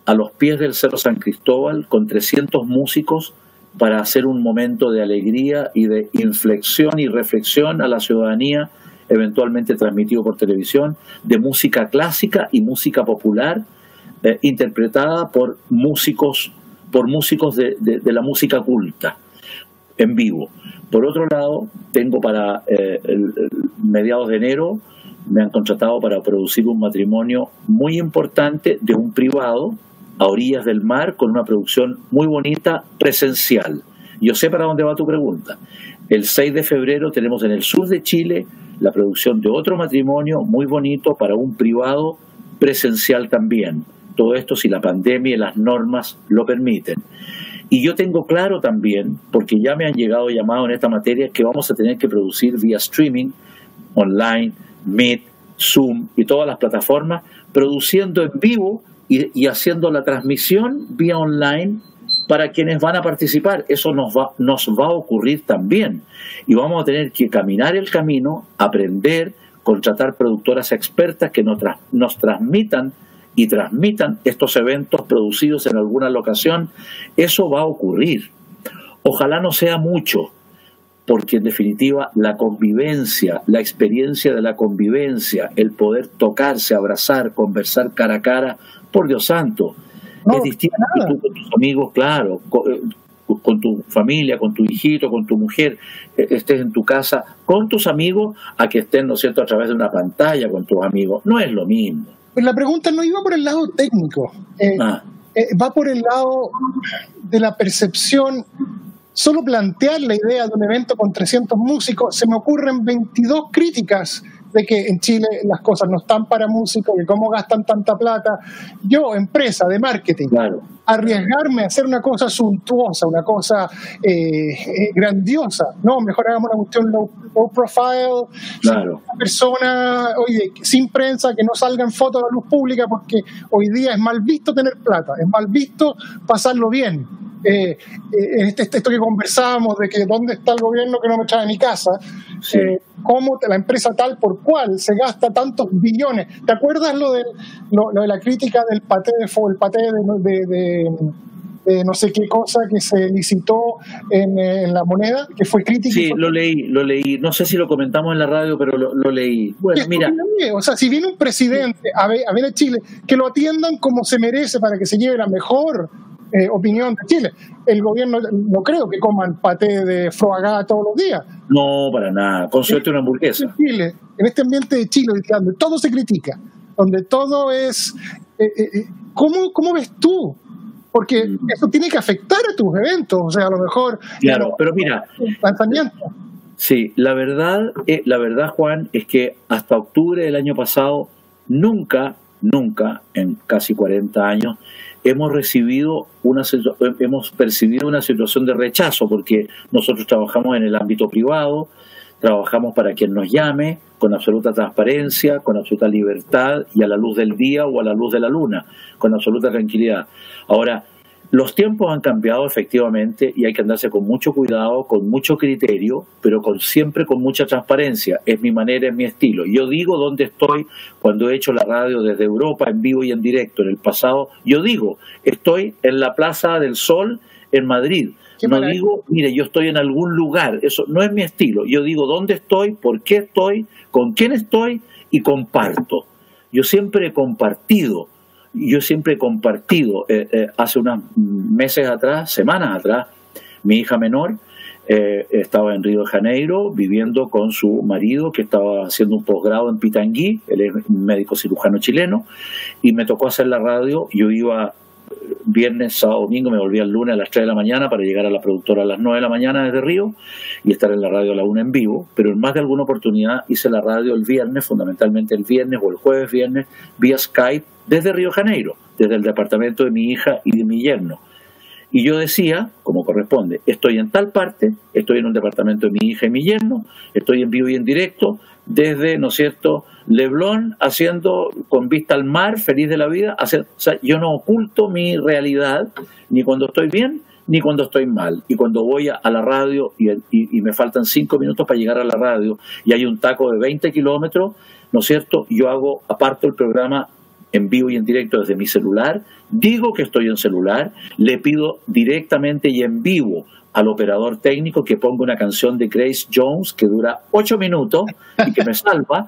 a los pies del Cerro San Cristóbal con 300 músicos para hacer un momento de alegría y de inflexión y reflexión a la ciudadanía, eventualmente transmitido por televisión, de música clásica y música popular, eh, interpretada por músicos, por músicos de, de la música culta en vivo. Por otro lado, tengo para eh, mediados de enero, me han contratado para producir un matrimonio muy importante de un privado a orillas del mar con una producción muy bonita presencial. Yo sé para dónde va tu pregunta. El 6 de febrero tenemos en el sur de Chile la producción de otro matrimonio muy bonito para un privado presencial también. Todo esto si la pandemia y las normas lo permiten. Y yo tengo claro también, porque ya me han llegado llamados en esta materia, que vamos a tener que producir vía streaming, online, Meet, Zoom y todas las plataformas, produciendo en vivo y, haciendo la transmisión vía online para quienes van a participar. Eso nos va, nos va a ocurrir también. Y vamos a tener que caminar el camino, aprender, contratar productoras expertas que nos, nos transmitan y transmitan estos eventos producidos en alguna locación, eso va a ocurrir. Ojalá no sea mucho, porque en definitiva la convivencia, la experiencia de la convivencia, el poder tocarse, abrazar, conversar cara a cara, por Dios santo, es distinto con tus amigos, claro. Eh, tu, con tu familia, con tu hijito, con tu mujer, eh, estés en tu casa, con tus amigos, a que estén, ¿no es cierto?, a través de una pantalla con tus amigos. No es lo mismo. Pero la pregunta no iba por el lado técnico, eh, Ah. eh, va por el lado de la percepción. Solo plantear la idea de un evento con 300 músicos, se me ocurren 22 críticas de que en Chile las cosas no están para músicos, que cómo gastan tanta plata. Yo, empresa de marketing, Claro. Arriesgarme a hacer una cosa suntuosa, una cosa eh, eh, grandiosa. No, mejor hagamos una cuestión low, low profile, Claro. una persona, oye, sin prensa, que no salgan fotos a la luz pública, porque hoy día es mal visto tener plata, es mal visto pasarlo bien. Eh, eh, este- este- esto que conversábamos de que dónde está el gobierno que no me trae a mi casa, Sí. eh, cómo la empresa tal por cual se gasta tantos billones. ¿Te acuerdas lo, del, lo, lo de la crítica del paté de, el paté de, de- de- de no sé qué cosa que se licitó en, en la moneda, que fue crítica? Sí, lo leí, lo leí. No sé si lo comentamos en la radio, pero lo, lo leí. Bueno, mira, O sea, si viene un presidente a ver, a ver a Chile, que lo atiendan como se merece para que se lleve la mejor eh, opinión de Chile. El gobierno, no creo que coman paté de froagá todos los días. no, para nada. Con suerte una hamburguesa. En Chile, en este ambiente de Chile, donde todo se critica, donde todo es... eh, eh, eh, ¿cómo, ¿Cómo ves tú? Porque Mm. eso tiene que afectar a tus eventos, o sea, a lo mejor... Claro, pero mira, lanzamiento. Sí, la verdad, eh, la verdad, Juan, es que hasta octubre del año pasado nunca, nunca, en casi 40 años, hemos recibido una hemos percibido una situación de rechazo porque nosotros trabajamos en el ámbito privado, trabajamos para quien nos llame con absoluta transparencia, con absoluta libertad y a la luz del día o a la luz de la luna, con absoluta tranquilidad. Ahora, los tiempos han cambiado efectivamente y hay que andarse con mucho cuidado, con mucho criterio, pero con siempre con mucha transparencia. Es mi manera, es mi estilo. Yo digo dónde estoy cuando he hecho la radio desde Europa en vivo y en directo. En el pasado, yo digo, estoy en la Plaza del Sol en Madrid. Qué No maravilla. digo, mire, yo estoy en algún lugar. Eso no es mi estilo. Yo digo dónde estoy, por qué estoy, con quién estoy y comparto. Yo siempre he compartido yo siempre he compartido, eh, eh, hace unos meses atrás, semanas atrás, mi hija menor eh, estaba en Río de Janeiro viviendo con su marido que estaba haciendo un posgrado en Pitangui, él es médico cirujano chileno, y me tocó hacer la radio, yo iba viernes, sábado, domingo, me volvía el lunes a las 3 de la mañana para llegar a la productora a las 9 de la mañana desde Río y estar en la radio a la 1 en vivo, pero en más de alguna oportunidad hice la radio el viernes, fundamentalmente el viernes o el jueves viernes, vía Skype desde Río Janeiro, desde el departamento de mi hija y de mi yerno. Y yo decía, como corresponde, estoy en tal parte, estoy en un departamento de mi hija y mi yerno, estoy en vivo y en directo, desde, ¿no es cierto?, Leblon, haciendo con vista al mar, feliz de la vida. hacer- o sea, yo no oculto mi realidad, ni cuando estoy bien, ni cuando estoy mal. Y cuando voy a, la radio y, y- y me faltan cinco minutos para llegar a la radio y hay un taco de 20 kilómetros, ¿no es cierto?, yo hago, aparto el programa en vivo y en directo desde mi celular, digo que estoy en celular, le pido directamente y en vivo al operador técnico que ponga una canción de Grace Jones que dura ocho minutos y que me salva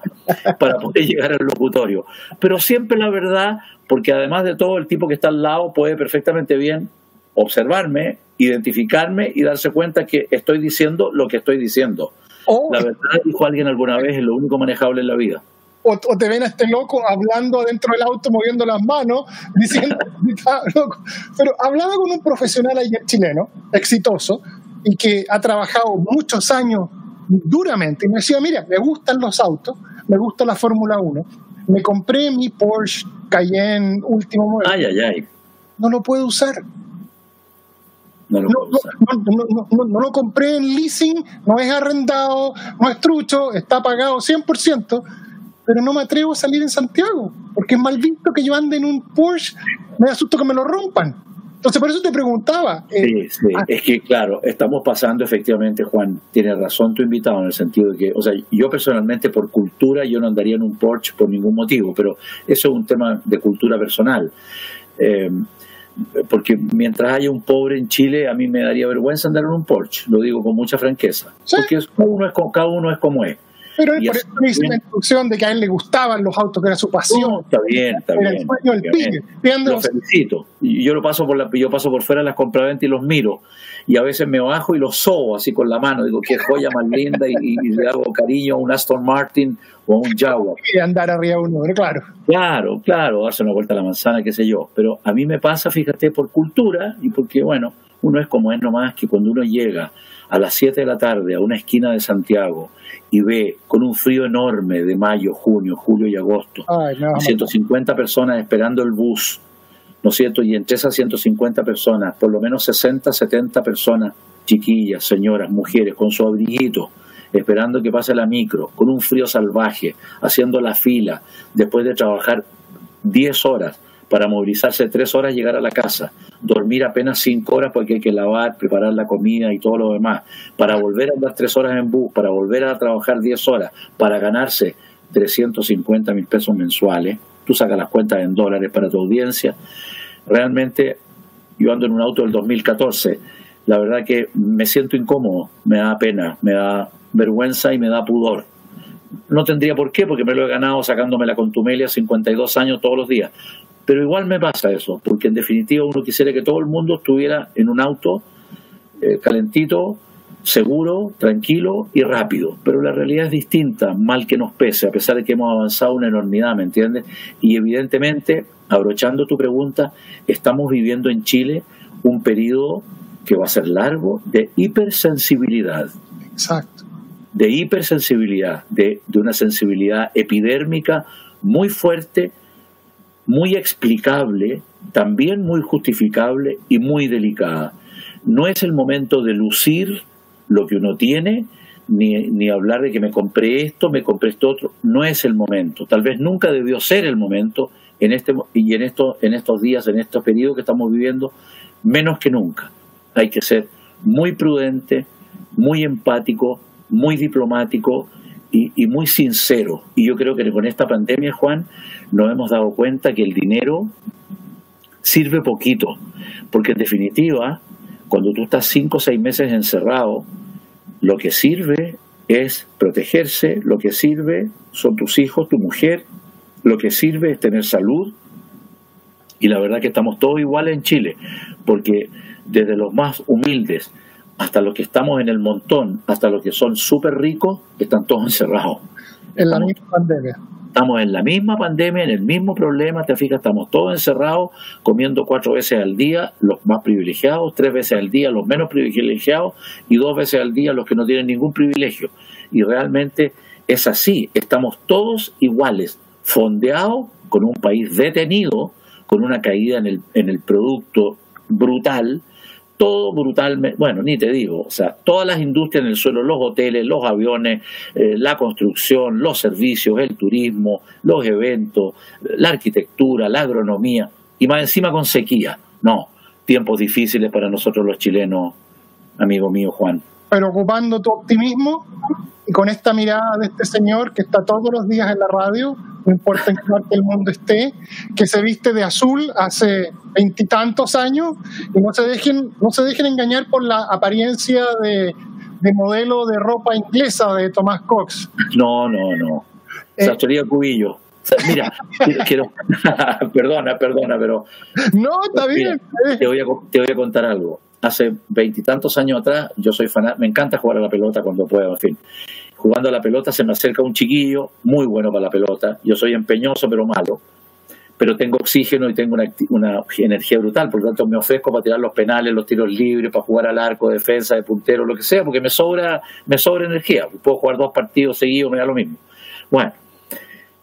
para poder llegar al locutorio. Pero siempre la verdad, porque además de todo, el tipo que está al lado puede perfectamente bien observarme, identificarme y darse cuenta que estoy diciendo lo que estoy diciendo. O, La verdad, dijo alguien alguna vez, es lo único manejable en la vida. O, o te ven a este loco hablando adentro del auto, moviendo las manos, [LAUGHS] diciendo que está loco. Pero hablaba con un profesional ayer chileno, exitoso, y que ha trabajado muchos años duramente. Y me decía, mira, me gustan los autos, me gusta la Fórmula 1, me compré mi Porsche Cayenne último modelo, Ay, ay, ay. no lo puedo usar. No lo puedo no, usar. no lo compré en leasing, no es arrendado, no es trucho, está pagado 100%, pero no me atrevo a salir en Santiago, porque es mal visto que yo ande en un Porsche, me da susto que me lo rompan. Entonces, por eso te preguntaba. eh, Sí, sí. ah, Es que, claro, estamos pasando efectivamente, Juan, tiene razón tu invitado en el sentido de que, o sea, yo personalmente por cultura yo no andaría en un Porsche por ningún motivo, pero eso es un tema de cultura personal. Eh, porque mientras haya un pobre en Chile, a mí me daría vergüenza andar en un Porsche, lo digo con mucha franqueza, Sí. porque es- cada uno es, cada uno es como es. Pero me hizo la instrucción de que a él le gustaban los autos, que era su pasión. No, está bien, está Era bien. el sueño del pibe. Lo felicito. Y Yo lo paso por la, yo paso por fuera de las compraventas y los miro. Y a veces me bajo y los sobo así con la mano. Digo, qué joya más linda. Y, y le hago cariño a un Aston Martin o a un Jaguar. Y andar arriba de un número, claro. Claro, claro, darse una vuelta a la manzana, qué sé yo. Pero a mí me pasa, fíjate, por cultura y porque, bueno, uno es como es nomás que cuando uno llega a las 7 de la tarde a una esquina de Santiago y ve con un frío enorme de mayo, junio, julio y agosto, Ay, me vas a matar. 150 personas esperando el bus, ¿no es cierto? Y entre esas 150 personas, por lo menos 60, 70 personas, chiquillas, señoras, mujeres, con su abriguito, esperando que pase la micro, con un frío salvaje, haciendo la fila, después de trabajar 10 horas para movilizarse 3 horas, llegar a la casa, dormir apenas 5 horas porque hay que lavar, preparar la comida y todo lo demás, para volver a andar 3 horas en bus, para volver a trabajar 10 horas, para ganarse 350 mil pesos mensuales, tú sacas las cuentas en dólares para tu audiencia, realmente yo ando en un auto del 2014, la verdad que me siento incómodo, me da pena, me da vergüenza y me da pudor. No tendría por qué, porque me lo he ganado sacándome la contumelia 52 años todos los días. Pero igual me pasa eso, porque en definitiva uno quisiera que todo el mundo estuviera en un auto eh, calentito, seguro, tranquilo y rápido. Pero la realidad es distinta, mal que nos pese, a pesar de que hemos avanzado una enormidad, ¿me entiendes? Y evidentemente, abrochando tu pregunta, estamos viviendo en Chile un periodo que va a ser largo de hipersensibilidad Exacto. de hipersensibilidad, de, de una sensibilidad epidérmica muy fuerte, muy explicable, también muy justificable y muy delicada. No es el momento de lucir lo que uno tiene, ni, ni hablar de que me compré esto, me compré esto otro. No es el momento. Tal vez nunca debió ser el momento en este y en esto, en estos días, en estos periodos que estamos viviendo, menos que nunca. Hay que ser muy prudente, muy empático, muy diplomático y, y muy sincero. Y yo creo que con esta pandemia, Juan, nos hemos dado cuenta que el dinero sirve poquito, porque en definitiva, cuando tú estás cinco o seis meses encerrado, lo que sirve es protegerse, lo que sirve son tus hijos, tu mujer, lo que sirve es tener salud. Y la verdad que estamos todos iguales en Chile, porque desde los más humildes hasta los que estamos en el montón, hasta los que son súper ricos, están todos [LAUGHS] encerrados. En la misma pandemia. Estamos en la misma pandemia, en el mismo problema, te fijas, estamos todos encerrados, comiendo cuatro veces al día los más privilegiados, tres veces al día los menos privilegiados y dos veces al día los que no tienen ningún privilegio. Y realmente es así, estamos todos iguales, fondeados con un país detenido, con una caída en el, en el producto brutal, todo brutalmente, bueno, ni te digo, o sea, todas las industrias en el suelo, los hoteles, los aviones, eh, la construcción, los servicios, el turismo, los eventos, la arquitectura, la agronomía, y más encima con sequía. No, tiempos difíciles para nosotros los chilenos, amigo mío Juan. Pero ocupando tu optimismo y con esta mirada de este señor que está todos los días en la radio, no importa en qué parte del mundo esté, que se viste de azul hace veintitantos años y no se dejen, no se dejen engañar por la apariencia de, de modelo de ropa inglesa de Tomás Cox. No, no, no. Eh. Sartoría Cubillo. Mira, quiero, [LAUGHS] perdona, perdona, pero No, está bien. Mira, te, voy a, te voy a contar algo. Hace veintitantos años atrás, yo soy fanático, me encanta jugar a la pelota cuando puedo, en fin. Jugando a la pelota se me acerca un chiquillo, muy bueno para la pelota. Yo soy empeñoso, pero malo. Pero tengo oxígeno y tengo una, una energía brutal, por lo tanto me ofrezco para tirar los penales, los tiros libres, para jugar al arco, defensa, de puntero, lo que sea, porque me sobra, me sobra energía. Puedo jugar dos partidos seguidos, me da lo mismo. Bueno,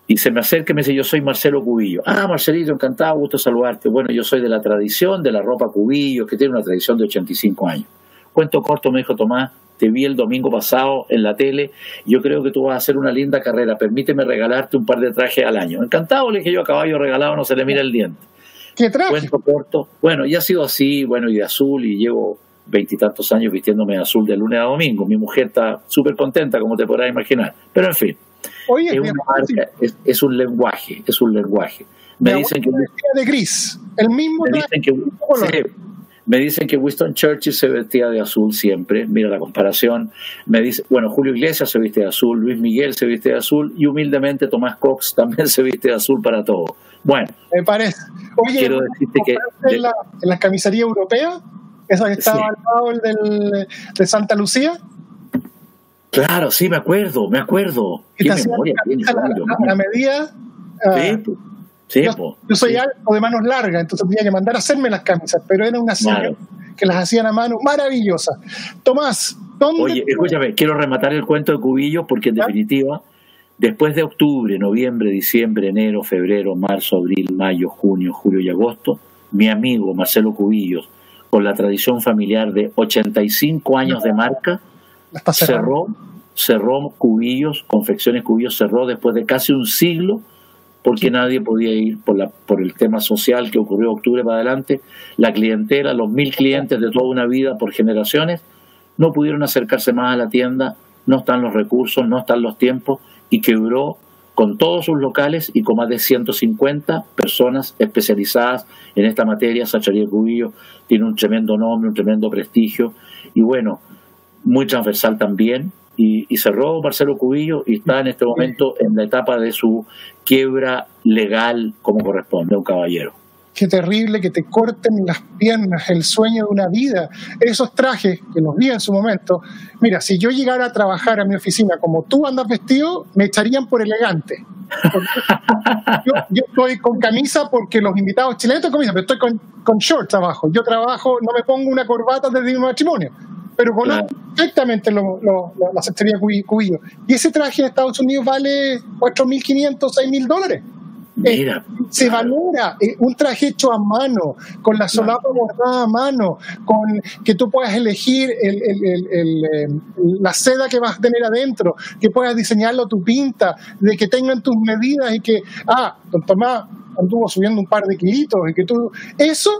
y se me acerca y me dice, yo soy Marcelo Cubillo. Ah, Marcelito, encantado, gusto saludarte. Bueno, yo soy de la tradición de la ropa Cubillo, que tiene una tradición de 85 años. Cuento corto, me dijo Tomás, te vi el domingo pasado en la tele, yo creo que tú vas a hacer una linda carrera, permíteme regalarte un par de trajes al año. Encantado, le dije yo, a caballo regalado no se le mira el diente. ¿Qué traje? Cuento corto, bueno, y ha sido así, bueno, y de azul, y llevo veintitantos años vistiéndome de azul de lunes a domingo. Mi mujer está súper contenta, como te podrás imaginar. Pero en fin, Oye, es mi una abuelo marca, es, es un lenguaje, es un lenguaje. Me dicen que de gris, el mismo me dicen que sí, Me dicen que Winston Churchill se vestía de azul siempre, mira la comparación. Me dice, bueno, Julio Iglesias se viste de azul, Luis Miguel se viste de azul y humildemente Tomás Cox también se viste de azul para todo. Bueno, me parece. Oye, quiero decirte que en la, en la camisería europea, esa que estaba al lado del, de Santa Lucía. Claro, sí, me acuerdo, me acuerdo. ¿Qué memoria tiene, la, la, la, medida. Sí, uh, Sí, yo, yo, soy alto de manos largas, entonces tenía que mandar a hacerme las camisas, pero era una serie que las hacían a mano maravillosa. Tomás, ¿dónde? Oye, escúchame, quiero rematar el cuento de Cubillos porque en definitiva, después de octubre, noviembre, diciembre, enero, febrero, marzo, abril, mayo, junio, julio y agosto, mi amigo Marcelo Cubillos, con la tradición familiar de 85 años de marca, cerró, cerró Cubillos, Confecciones Cubillos cerró después de casi un siglo porque nadie podía ir por, la, por el tema social que ocurrió octubre para adelante. La clientela, los mil clientes de toda una vida por generaciones, no pudieron acercarse más a la tienda, no están los recursos, no están los tiempos, y quebró con todos sus locales y con más de 150 personas especializadas en esta materia. Sacharía Cubillo tiene un tremendo nombre, un tremendo prestigio, y bueno, muy transversal también, y, cerró Marcelo Cubillo y está en este momento en la etapa de su quiebra legal como corresponde a un caballero. Qué terrible que te corten las piernas, el sueño de una vida. Esos trajes que los vi en su momento. Mira, si yo llegara a trabajar a mi oficina como tú andas vestido, me echarían por elegante. Yo, yo, estoy con camisa porque los invitados chilenos están con camisa, pero estoy con, con shorts abajo. Yo trabajo, no me pongo una corbata desde mi matrimonio pero conozco perfectamente lo, lo, la secretaría Cubillo. Y ese traje en Estados Unidos vale 4.500, 6.000 dólares. Mira, eh, se valora eh, un traje hecho a mano, con la solapa bordada a mano, con que tú puedas elegir el, el, el, la seda que vas a tener adentro, que puedas diseñarlo a tu pinta, de que tengan tus medidas y que, ah, don Tomás anduvo subiendo un par de kilitos y que tú... Eso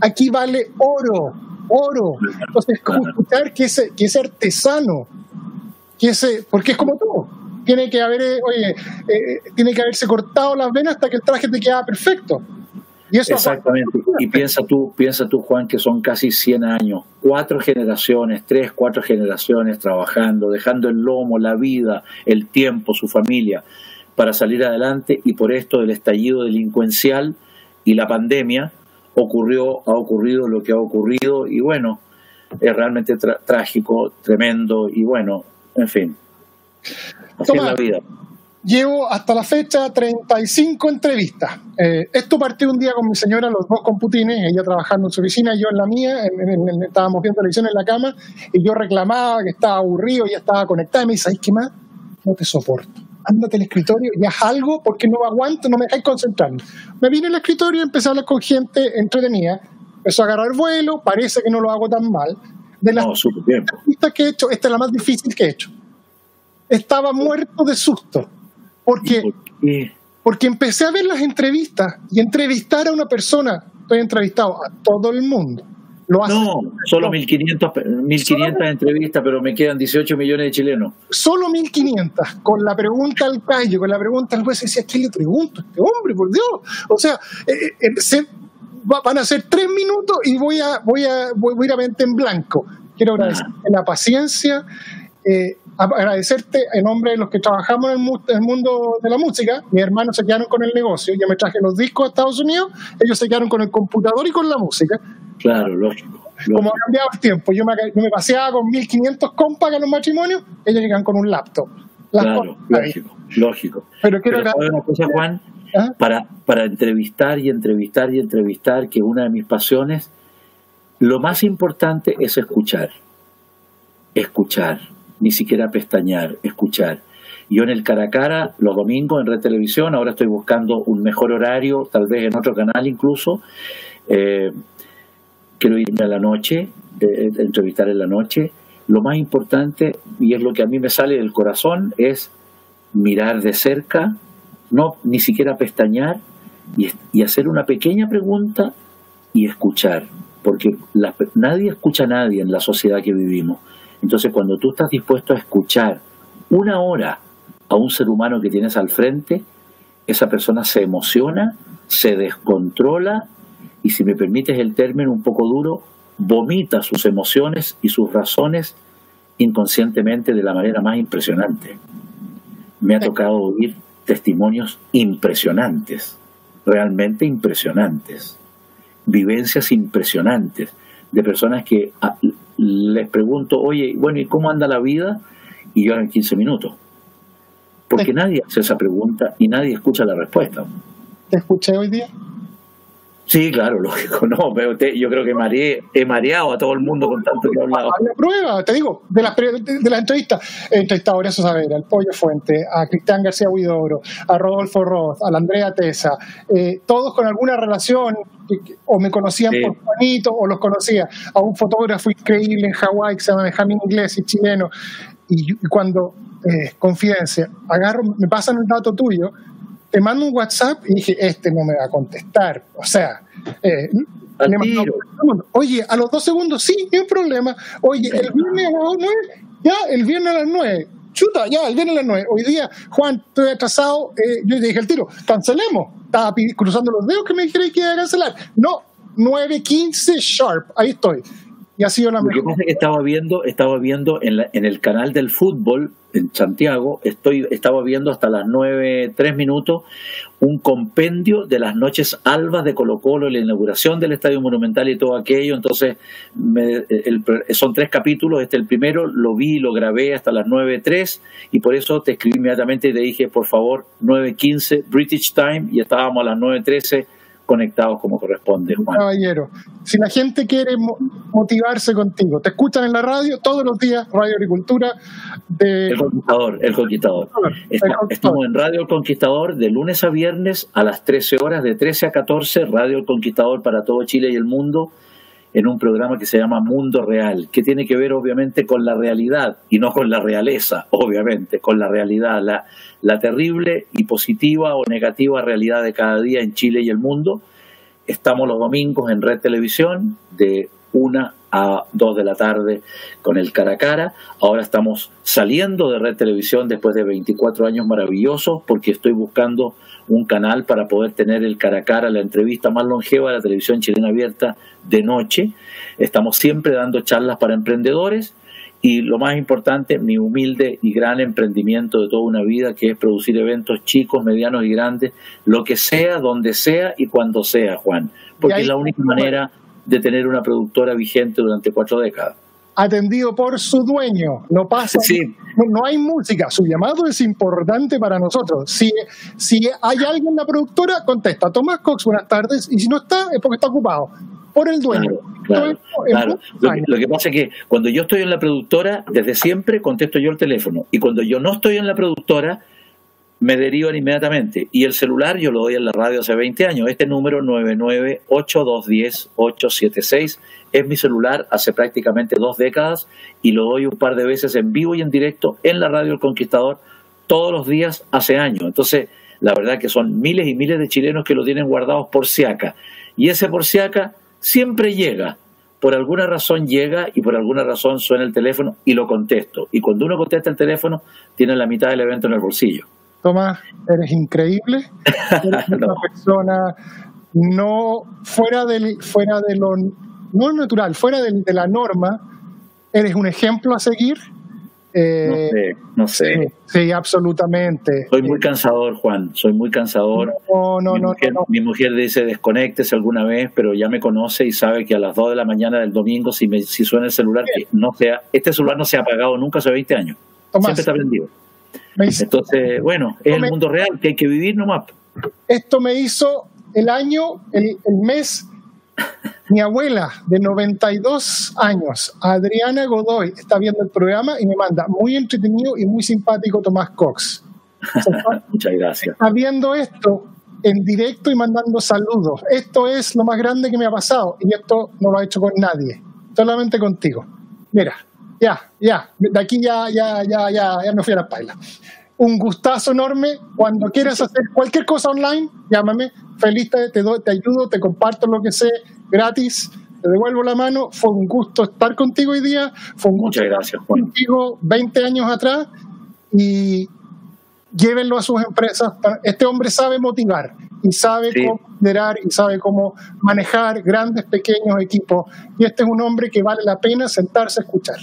aquí vale oro oro. Entonces, como escuchar que ese, que ese artesano, que ese, porque es como tú, tiene que haber, eh, oye, eh, tiene que haberse cortado las venas hasta que el traje te queda perfecto. Y eso Exactamente. Y piensa tú, piensa tú, Juan, que son casi 100 años, cuatro generaciones, tres, cuatro generaciones trabajando, dejando el lomo, la vida, el tiempo, su familia, para salir adelante. Y por esto el estallido delincuencial y la pandemia, ocurrió, ha ocurrido lo que ha ocurrido y bueno, es realmente trágico, tremendo y bueno, en fin. Así es la vida. Llevo hasta la fecha 35 entrevistas. Eh, esto partió un día con mi señora, los dos con Putines, ella trabajando en su oficina yo en la mía, estábamos viendo televisión en la cama y yo reclamaba que estaba aburrido, y ya estaba conectada y me dice, ¿sabes qué más? No te soporto ándate al escritorio y haz algo porque no aguanto, no me dejáis concentrarme. Me vine al escritorio y empecé a hablar con gente entretenida, empezó a agarrar vuelo, parece que no lo hago tan mal. De las entrevistas que he hecho, esta es la más difícil que he hecho. Estaba muerto de susto, porque, porque empecé a ver las entrevistas y entrevistar a una persona, estoy entrevistado a todo el mundo no, solo 1.500 1500 entrevistas, pero me quedan 18 millones de chilenos. Solo 1.500, con la pregunta al callo, con la pregunta al juez, decía, ¿qué le pregunto a este hombre, por Dios? O sea, eh, eh, van a ser tres minutos y voy a, voy a, voy, a ir a mente en blanco. Quiero agradecer la paciencia, eh, agradecerte en nombre de los que trabajamos en el, mundo de la música. Mis hermanos se quedaron con el negocio, yo me traje los discos a Estados Unidos, ellos se quedaron con el computador y con la música. Claro, lógico. Como ha cambiado el tiempo, yo me, me paseaba con 1500 compas en los matrimonios, ellos llegan con un laptop. claro, lógico, lógico. Pero quiero una cosa, Juan, ¿Ah? para, para entrevistar y entrevistar y entrevistar, que una de mis pasiones, lo más importante es escuchar. Escuchar ni siquiera pestañear, escuchar. Yo en el cara a cara, los domingos en Red Televisión, ahora estoy buscando un mejor horario, tal vez en otro canal incluso. Eh, quiero irme a la noche, entrevistar en la noche. Lo más importante, y es lo que a mí me sale del corazón, es mirar de cerca, no ni siquiera pestañear, y, hacer una pequeña pregunta y escuchar, porque nadie escucha a nadie en la sociedad que vivimos. Entonces, cuando tú estás dispuesto a escuchar una hora a un ser humano que tienes al frente, esa persona se emociona, se descontrola y, si me permites el término un poco duro, vomita sus emociones y sus razones inconscientemente de la manera más impresionante. Me ha tocado oír testimonios impresionantes, realmente impresionantes, vivencias impresionantes de personas que ah, les pregunto, oye, bueno, ¿y cómo anda la vida? Y lloran 15 minutos. Porque nadie hace esa pregunta y nadie escucha la respuesta. ¿Te escuché hoy día? Sí, claro, [LAUGHS] lógico, no, pero yo creo que mareé, he mareado a todo el mundo con tanto que he hablado. Había prueba, te digo, de las, de, las entrevistas, entrevistadores a saber, al Pollo Fuente, a Cristian García Huidoro, a Rodolfo Roth, a la Andrea Tesa, eh, todos con alguna relación, o me conocían por Juanito, o los conocía, a un fotógrafo increíble en Hawái que se llama Benjamín Inglés y chileno, y, cuando, eh, confidencia, agarro, me pasan el dato tuyo, te mando un WhatsApp y dije, este no me va a contestar. O sea, eh, oye, a los dos segundos, sí, no hay problema. Oye, el viernes a las nueve, ya, el viernes a las nueve. Chuta, ya, el viernes a las nueve. Hoy día, Juan, estoy atrasado. Eh, yo dije el tiro, cancelemos. Estaba cruzando los dedos que me dijeron que iba a cancelar. No, 9.15 sharp, ahí estoy y ha sido la mejor. Lo que pasa es que estaba viendo, estaba viendo en, en el canal del fútbol en Santiago, estoy, estaba viendo hasta las nueve, tres minutos, un compendio de las noches albas de Colo Colo, la inauguración del Estadio Monumental y todo aquello, entonces son tres capítulos, este el primero, lo vi, lo grabé hasta las nueve, tres, y por eso te escribí inmediatamente y te dije, por favor, nueve, quince, British Time, y estábamos a las nueve, trece, conectados como corresponde, Juan. Caballero, si la gente quiere motivarse contigo, te escuchan en la radio todos los días, Radio Agricultura. De... El Conquistador, el Conquistador. Estamos en Radio El Conquistador de lunes a viernes a las 13 horas, de 13 a 14, Radio El Conquistador para todo Chile y el mundo en un programa que se llama Mundo Real, que tiene que ver obviamente con la realidad y no con la realeza, [LAUGHS] obviamente, con la realidad, la, la terrible y positiva o negativa realidad de cada día en Chile y el mundo. Estamos los domingos en Red Televisión de una a dos de la tarde con el cara a cara. Ahora estamos saliendo de Red Televisión después de 24 años maravillosos porque estoy buscando un canal para poder tener el cara a cara, la entrevista más longeva de la televisión chilena abierta de noche. Estamos siempre dando charlas para emprendedores y lo más importante, mi humilde y gran emprendimiento de toda una vida, que es producir eventos chicos, medianos y grandes, lo que sea, donde sea y cuando sea, Juan, porque es la única manera de tener una productora vigente durante cuatro décadas atendido por su dueño. No pasa, no, hay música. Su llamado es importante para nosotros. Si, si hay alguien en la productora, contesta. Tomás Cox, buenas tardes. Y si no está, es porque está ocupado. Por el dueño. Claro, Lo, que, pasa es que cuando yo estoy en la productora, desde siempre contesto yo el teléfono. Y cuando yo no estoy en la productora, me derivan inmediatamente. Y el celular yo lo doy en la radio hace 20 años. Este número 998210876 es mi celular hace prácticamente dos décadas y lo doy un par de veces en vivo y en directo en la radio El Conquistador todos los días hace años. Entonces, la verdad que son miles y miles de chilenos que lo tienen guardados por Siaca. Y ese por Siaca siempre llega. Por alguna razón llega y por alguna razón suena el teléfono y lo contesto. Y cuando uno contesta el teléfono, tiene la mitad del evento en el bolsillo. Tomás, eres increíble. [LAUGHS] Eres una persona no fuera del, fuera de lo no natural, fuera de, la norma. Eres un ejemplo a seguir. Eh, no sé, no sé. Sí, absolutamente. Soy muy cansador, Juan, soy muy cansador. No, no, mi no, mujer, Mi mujer dice desconectes alguna vez, pero ya me conoce y sabe que a las 2 de la mañana del domingo, si, me, si suena el celular, que no sea, este celular no se ha apagado nunca hace 20 años. Siempre está prendido. Entonces, bueno, es el mundo real que hay que vivir nomás. Esto me hizo el año, el, mes, mi abuela de 92 años, Adriana Godoy, está viendo el programa y me manda muy entretenido y muy simpático Tomás Cox. [LAUGHS] Muchas gracias. Está viendo esto en directo y mandando saludos. Esto es lo más grande que me ha pasado y esto no lo ha hecho con nadie, solamente contigo. Mira, ya, ya, de aquí ya, ya, ya, ya, ya me fui a la paila. Un gustazo enorme. Cuando quieras hacer cualquier cosa online, llámame. Feliz te, te, te ayudo, te comparto lo que sé gratis. Te devuelvo la mano. Fue un gusto estar contigo hoy día. Fue un gusto Muchas estar contigo 20 años atrás. Y llévenlo a sus empresas. Este hombre sabe motivar. y sabe Sí. cómo liderar y sabe cómo manejar grandes, pequeños equipos. Y este es un hombre que vale la pena sentarse a escuchar.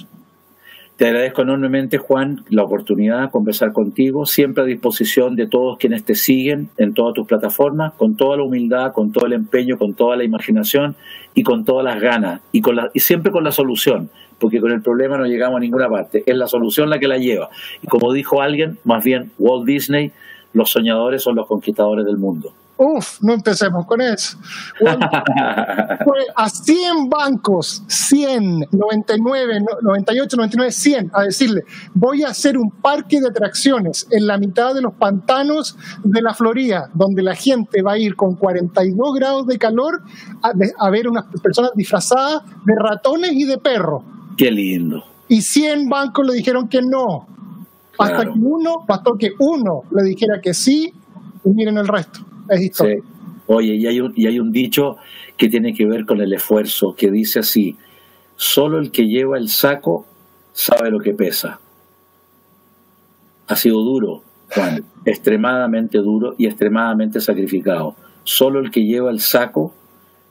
Te agradezco enormemente, Juan, la oportunidad de conversar contigo, siempre a disposición de todos quienes te siguen en todas tus plataformas, con toda la humildad, con todo el empeño, con toda la imaginación y con todas las ganas, y, con la, y siempre con la solución, porque con el problema no llegamos a ninguna parte, es la solución la que la lleva. Y como dijo alguien, más bien Walt Disney, los soñadores son los conquistadores del mundo. Uf, no empecemos con eso. [LAUGHS] Fue a 100 bancos, 100, 99, no- 98, 99, 100, a decirle, voy a hacer un parque de atracciones en la mitad de los pantanos de la Florida, donde la gente va a ir con 42 grados de calor a, a ver unas personas disfrazadas de ratones y de perros. Qué lindo. Y 100 bancos le dijeron que no. Hasta Claro. que uno, bastó que uno le dijera que sí, y miren el resto. Es historia. Sí. Oye, y hay, un, y hay un dicho que tiene que ver con el esfuerzo, que dice así, solo el que lleva el saco sabe lo que pesa. Ha sido duro, Juan, [LAUGHS] extremadamente duro y extremadamente sacrificado. Solo el que lleva el saco,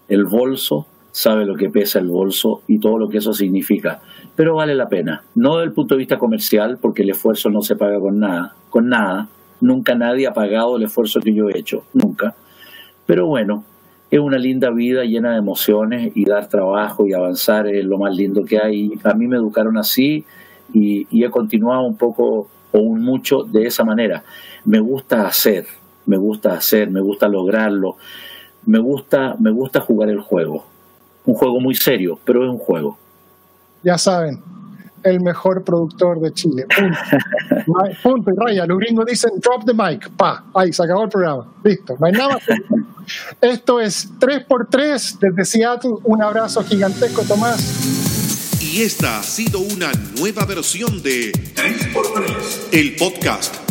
el bolso, sabe lo que pesa el bolso y todo lo que eso significa. Pero vale la pena. No desde el punto de vista comercial, porque el esfuerzo no se paga con nada, con nada. Nunca nadie ha pagado el esfuerzo que yo he hecho, nunca. Pero bueno, es una linda vida llena de emociones y dar trabajo y avanzar es lo más lindo que hay. A mí me educaron así y, y he continuado un poco o un mucho de esa manera. Me gusta hacer, me gusta hacer, me gusta lograrlo, me gusta, me gusta jugar el juego. Un juego muy serio, pero es un juego. Ya saben, el mejor productor de Chile. Punto. [LAUGHS] Punto y raya. Los gringos dicen drop the mic. Pa. Ahí se acabó el programa. Listo. No hay nada más. Esto es 3x3 desde Seattle. Un abrazo gigantesco, Tomás. Y esta ha sido una nueva versión de 3x3. el podcast.